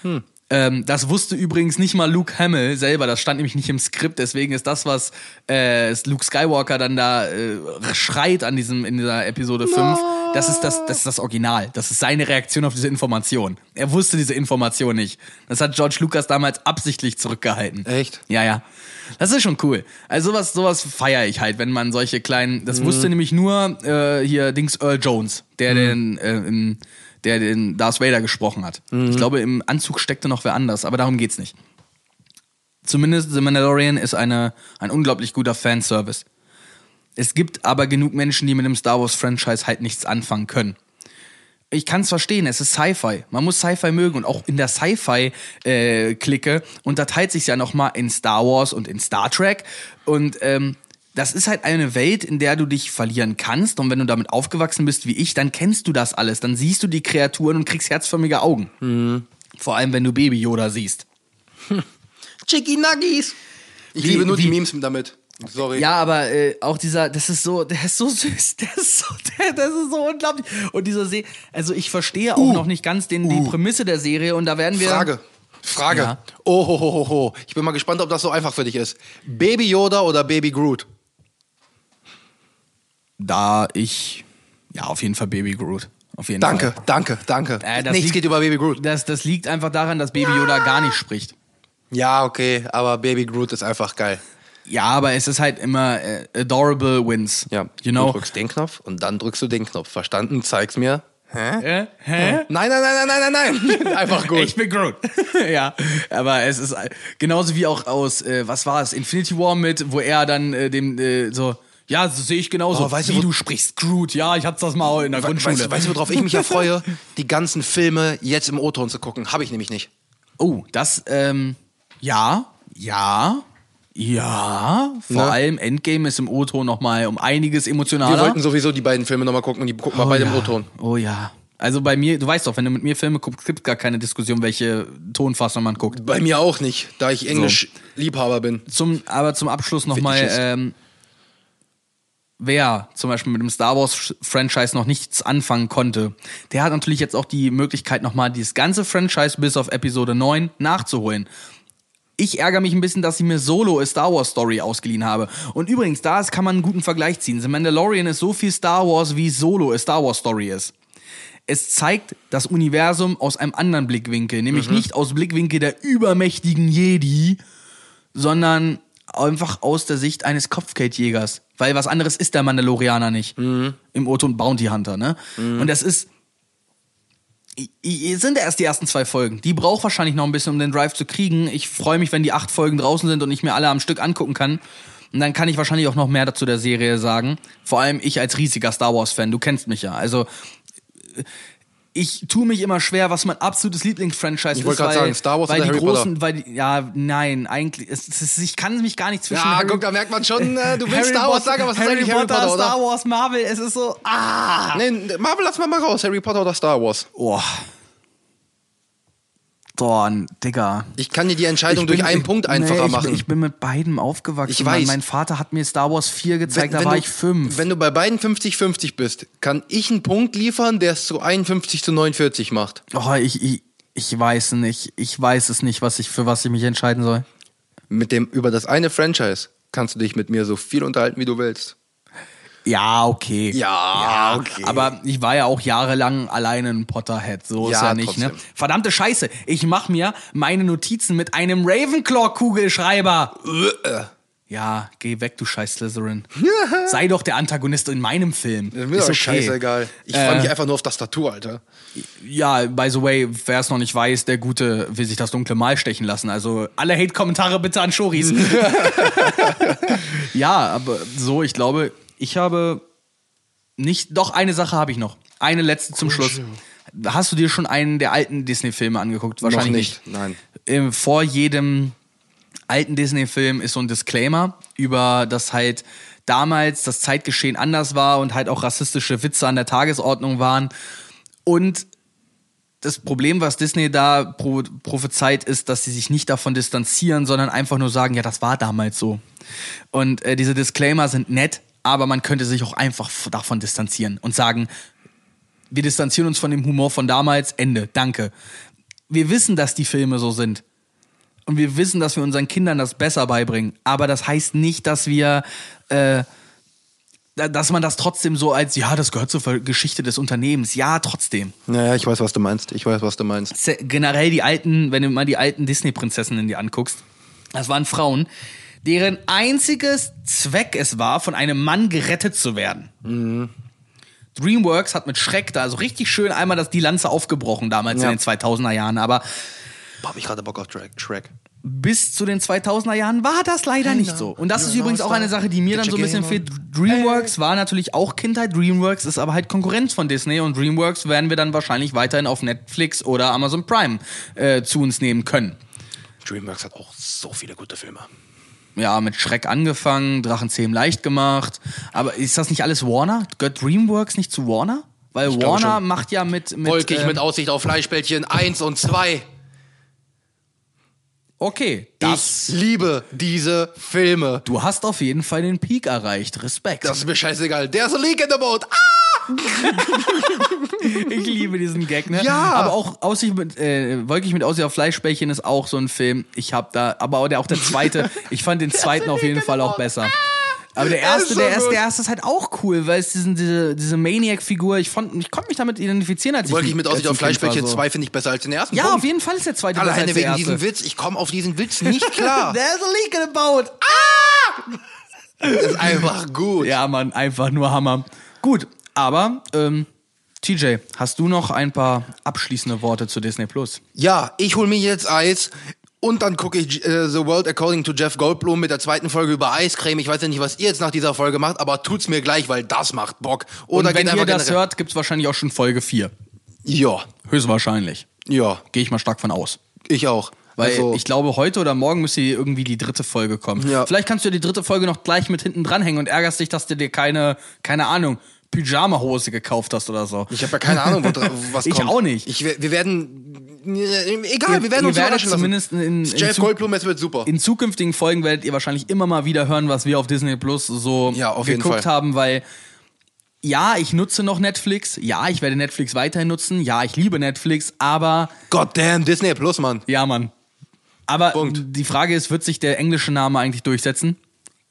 Hm. Ähm, das wusste übrigens nicht mal Luke Hamill selber. Das stand nämlich nicht im Skript. Deswegen ist das, was äh, Luke Skywalker dann da äh, schreit an diesem, in dieser Episode 5, das ist das, das ist das Original. Das ist seine Reaktion auf diese Information. Er wusste diese Information nicht. Das hat George Lucas damals absichtlich zurückgehalten. Echt? Ja, ja. Das ist schon cool. Also sowas, sowas feiere ich halt, wenn man solche kleinen. Das Mhm. wusste nämlich nur äh, hier Dings Earl Jones, der den, äh, im, der den Darth Vader gesprochen hat. Mhm. Ich glaube, im Anzug steckte noch wer anders, aber darum geht's nicht. Zumindest The Mandalorian ist eine, ein unglaublich guter Fanservice. Es gibt aber genug Menschen, die mit dem Star Wars Franchise halt nichts anfangen können ich kann es verstehen, es ist Sci-Fi. Man muss Sci-Fi mögen und auch in der Sci-Fi-Clique unterteilt sich ja nochmal in Star Wars und in Star Trek. Und ähm, das ist halt eine Welt, in der du dich verlieren kannst. Und wenn du damit aufgewachsen bist wie ich, dann kennst du das alles. Dann siehst du die Kreaturen und kriegst herzförmige Augen. Vor allem, wenn du Baby Yoda siehst. Chicky Nuggies. Ich Wie- liebe nur die wie- Memes damit. Sorry. Ja, aber äh, auch dieser, das ist so, der ist so süß, der ist so, der, das ist so unglaublich. Und dieser See, also ich verstehe auch noch nicht ganz den, die Prämisse der Serie und da werden wir. Frage. Frage. Ja. Oh, ho, ho, ho, ho. Ich bin mal gespannt, ob das so einfach für dich ist. Baby Yoda oder Baby Groot? Da ich, ja, auf jeden Fall Baby Groot. Auf jeden Danke, Fall. danke, danke. Äh, Nichts liegt- geht über Baby Groot. Das, das liegt einfach daran, dass Baby Yoda gar nicht spricht. Ja, okay, aber Baby Groot ist einfach geil. Ja, aber es ist halt immer äh, adorable wins. Ja, You du know? drückst den Knopf und dann drückst du den Knopf. Verstanden? Zeig's mir. Hä? Hä? Nein, nein, nein, nein, nein, nein, nein. Einfach gut. Ich bin Groot. ja, aber es ist äh, genauso wie auch aus, äh, was war es, Infinity War mit, wo er dann äh, dem äh, so, ja, so sehe ich genauso. Oh, weißt du, wie wo- du sprichst, Groot. Ja, ich hatte das mal in der We- Grundschule. Weißt, du- weißt du, worauf ich mich erfreue? Die ganzen Filme jetzt im O-Ton zu gucken. Habe ich nämlich nicht. Oh, das, ähm, ja, ja, ja. Vor Ne? allem Endgame ist im O-Ton nochmal um einiges Wir emotionaler. wollten sowieso die beiden Filme nochmal gucken und die gucken wir oh, beide ja. im O-Ton. Oh ja. Also bei mir, du weißt doch, wenn du mit mir Filme guckst, gibt gar keine Diskussion, welche Tonfassung man guckt. Bei mir auch nicht, da ich Englisch-Liebhaber bin. Zum, aber zum Abschluss nochmal, ähm, wer zum Beispiel mit dem Star Wars Franchise noch nichts anfangen konnte, der hat natürlich jetzt auch die Möglichkeit, nochmal dieses ganze Franchise bis auf Episode 9 nachzuholen. Ich ärgere mich ein bisschen, dass ich mir Solo a Star Wars Story ausgeliehen habe. Und übrigens, da kann man einen guten Vergleich ziehen. The Mandalorian ist so viel Star Wars, wie Solo a Star Wars Story ist. Es zeigt das Universum aus einem anderen Blickwinkel, nämlich nicht aus Blickwinkel der übermächtigen Jedi, sondern einfach aus der Sicht eines Kopfgeldjägers. Weil was anderes ist der Mandalorianer nicht. Im Otto und Bounty Hunter, ne? Und das ist. sind erst die ersten zwei Folgen. Die braucht wahrscheinlich noch ein bisschen, um den Drive zu kriegen. Ich freue mich, wenn die acht Folgen draußen sind und ich mir alle am Stück angucken kann. Und dann kann ich wahrscheinlich auch noch mehr dazu der Serie sagen. Vor allem ich als riesiger Star Wars-Fan. Du kennst mich ja. Also ich tue mich immer schwer, was mein absolutes Lieblingsfranchise Ich ist. wollte gerade weil- sagen, Star Wars weil oder die Harry großen, weil die, ja, nein, eigentlich, es, es, ich kann mich gar nicht zwischen Ja, Harry, guck, da merkt man schon, äh, du willst Harry Star Wars Potter- sagen, aber es ist Harry eigentlich Harry Potter, Star oder? Wars, Marvel, es ist so, ah. Nee, Marvel lass mal mal raus. Harry Potter oder Star Wars. Oh. Dorn, Digga. Ich kann dir die Entscheidung durch einen Punkt einfacher nee, ich, machen. Ich bin mit beiden aufgewachsen. Ich weiß. Mein Vater hat mir Star Wars 4 gezeigt, da wenn war du, ich fünf. Wenn du bei beiden 50-50 bist, kann ich einen Punkt liefern, der es zu 51 zu 49 macht. Oh, ich, ich, Ich weiß nicht. Ich weiß es nicht, was ich, für was ich mich entscheiden soll. Mit dem, über das eine Franchise kannst du dich mit mir so viel unterhalten, wie du willst. Ja, okay. Ja, okay. Aber ich war ja auch jahrelang alleine ein Potterhead. So ist Ja, ja nicht, ne? trotzdem. Verdammte Scheiße. Ich mach mir meine Notizen mit einem Ravenclaw-Kugelschreiber. Ja, geh weg, du scheiß Slytherin. Sei doch der Antagonist in meinem Film. Mir ist doch okay. scheißegal. Ich Äh. freue mich einfach nur auf das Tattoo, Alter. Ja, by the way, wer es noch nicht weiß, der Gute will sich das dunkle Mal stechen lassen. Also alle Hate-Kommentare bitte an Shoris. ja, aber so, ich glaube, ich habe nicht, doch eine Sache habe ich noch. Eine letzte zum Schluss. Hast du dir schon einen der alten Disney-Filme angeguckt? Wahrscheinlich Noch nicht, nein. Ähm, vor jedem alten Disney-Film ist so ein Disclaimer über das halt damals das Zeitgeschehen anders war und halt auch rassistische Witze an der Tagesordnung waren. Und das Problem, was Disney da pro, prophezeit, ist, dass sie sich nicht davon distanzieren, sondern einfach nur sagen, ja, das war damals so. Und äh, diese Disclaimer sind nett, aber man könnte sich auch einfach davon distanzieren und sagen, wir distanzieren uns von dem Humor von damals, Ende, danke. Wir wissen, dass die Filme so sind. Und wir wissen, dass wir unseren Kindern das besser beibringen. Aber das heißt nicht, dass wir, äh, da- dass man das trotzdem so als, ja, das gehört zur Geschichte des Unternehmens. Ja, trotzdem. Naja, ich weiß, was du meinst. Ich weiß, was du meinst. Generell die alten, wenn du mal die alten Disney-Prinzessinnen dir anguckst, das waren Frauen, deren einziges Zweck es war, von einem Mann gerettet zu werden. DreamWorks hat mit Schreck da so richtig schön einmal das, die Lanze aufgebrochen damals Ja. in den 2000er Jahren, aber Boah, hab ich gerade Bock auf Track. Shrek. bis zu den 2000er Jahren war das leider nicht so. Und das ist you übrigens auch eine Sache, die mir dann so ein bisschen fehlt. DreamWorks war natürlich auch Kindheit. DreamWorks ist aber halt Konkurrenz von Disney und DreamWorks werden wir dann wahrscheinlich weiterhin auf Netflix oder Amazon Prime äh, zu uns nehmen können. DreamWorks hat auch so viele gute Filme. Ja, mit Schreck angefangen, Drachenzähmen leicht gemacht. Aber ist das nicht alles Warner? Gehört DreamWorks nicht zu Warner? Weil Ich Warner macht ja mit. mit Wolkig ähm, mit Aussicht auf Fleischbällchen 1 und 2. Okay, Ich das. liebe diese Filme. Du hast auf jeden Fall den Peak erreicht. Respekt. Das ist mir scheißegal. There's a leak in the boat. Ah! Ich liebe diesen Gag, ne? Ja. Aber auch Aussicht mit, äh, Wolkig mit Aussicht auf Fleischbällchen ist auch so ein Film. Ich hab da, aber auch der, auch der zweite, ich fand den zweiten auf jeden Fall auch besser. Aber der Er erste, so der erste, der erste ist halt auch cool, weil es diesen, diese, diese Maniac-Figur, ich fand, ich konnte mich damit identifizieren, als ich Wolkig mit Aussicht ich auf Fleischbällchen so. 2 finde ich besser als den ersten. Ja, Punkt. auf jeden Fall ist der zweite besser als Alleine der wegen diesem Witz. Ich komme auf diesen Witz nicht klar. There's a leak in the boat. das ist einfach gut. Ja, Mann, einfach nur Hammer. Gut, aber, ähm, TJ, hast du noch ein paar abschließende Worte zu Disney Plus? Ja, ich hol mir jetzt Eis und dann gucke ich äh, The World According to Jeff Goldblum mit der zweiten Folge über Eiscreme. Ich weiß ja nicht, was ihr jetzt nach dieser Folge macht, aber tut's mir gleich, weil das macht Bock. Oder Und wenn ihr das hört, gibt's wahrscheinlich auch schon Folge 4. Ja, Höchstwahrscheinlich. ja, Gehe ich mal stark von aus. ich auch. Weil also, ich glaube, heute oder morgen müsste irgendwie die dritte Folge kommen. Ja. Vielleicht kannst du dir die dritte Folge noch gleich mit hinten dranhängen und ärgerst dich, dass du dir keine, keine Ahnung, Pyjama-Hose gekauft hast oder so. ich habe ja keine Ahnung, wo, was Ich kommt. auch nicht. Ich, wir werden, egal, wir werden uns werdet zumindest in, in, Jeff Goldblum, es wird super. in zukünftigen Folgen werdet ihr wahrscheinlich immer mal wieder hören, was wir auf Disney Plus so Ja, geguckt haben, weil ja, ich nutze noch Netflix, ja, ich werde Netflix weiterhin nutzen, ja, ich liebe Netflix, aber Goddamn, Disney Plus, Mann. ja, Mann. Aber Punkt. die Frage ist, wird sich der englische Name eigentlich durchsetzen?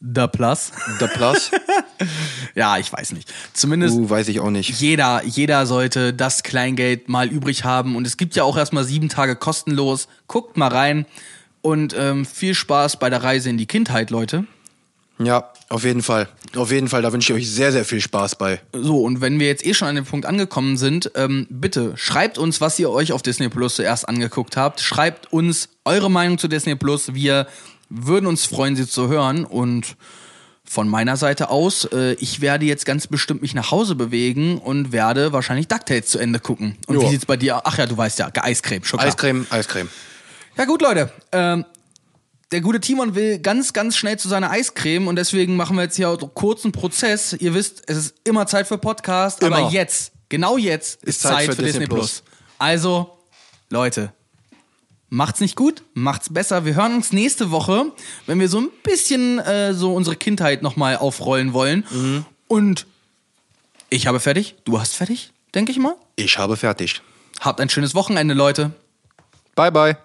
The Plus? The Plus? ja, ich weiß nicht. Zumindest uh, weiß ich auch nicht. jeder, jeder sollte das Kleingeld mal übrig haben. Und es gibt ja auch erstmal sieben Tage kostenlos. Guckt mal rein. Und ähm, viel Spaß bei der Reise in die Kindheit, Leute. Ja, auf jeden Fall. Auf jeden Fall, da wünsche ich euch sehr, sehr viel Spaß bei. So, und wenn wir jetzt eh schon an dem Punkt angekommen sind, ähm, bitte schreibt uns, was ihr euch auf Disney Plus zuerst angeguckt habt. Schreibt uns eure Meinung zu Disney Plus. Wir würden uns freuen, sie zu hören. Und von meiner Seite aus, äh, ich werde jetzt ganz bestimmt mich nach Hause bewegen und werde wahrscheinlich DuckTales zu Ende gucken. Und Ja. wie sieht's bei dir? Ach ja, du weißt ja, Eiscreme, Schokolade. Eiscreme, Eiscreme. Ja gut, Leute. Ähm, der gute Timon will ganz, ganz schnell zu seiner Eiscreme und deswegen machen wir jetzt hier einen kurzen Prozess. Ihr wisst, es ist immer Zeit für Podcast, Immer. aber jetzt, genau jetzt, ist, Zeit, für, Disney, Plus. Also, Leute, macht's nicht gut, macht's besser. Wir hören uns nächste Woche, wenn wir so ein bisschen äh, so unsere Kindheit nochmal aufrollen wollen. Und ich habe fertig, du hast fertig, denke ich mal. Ich habe fertig. Habt ein schönes Wochenende, Leute. Bye, bye.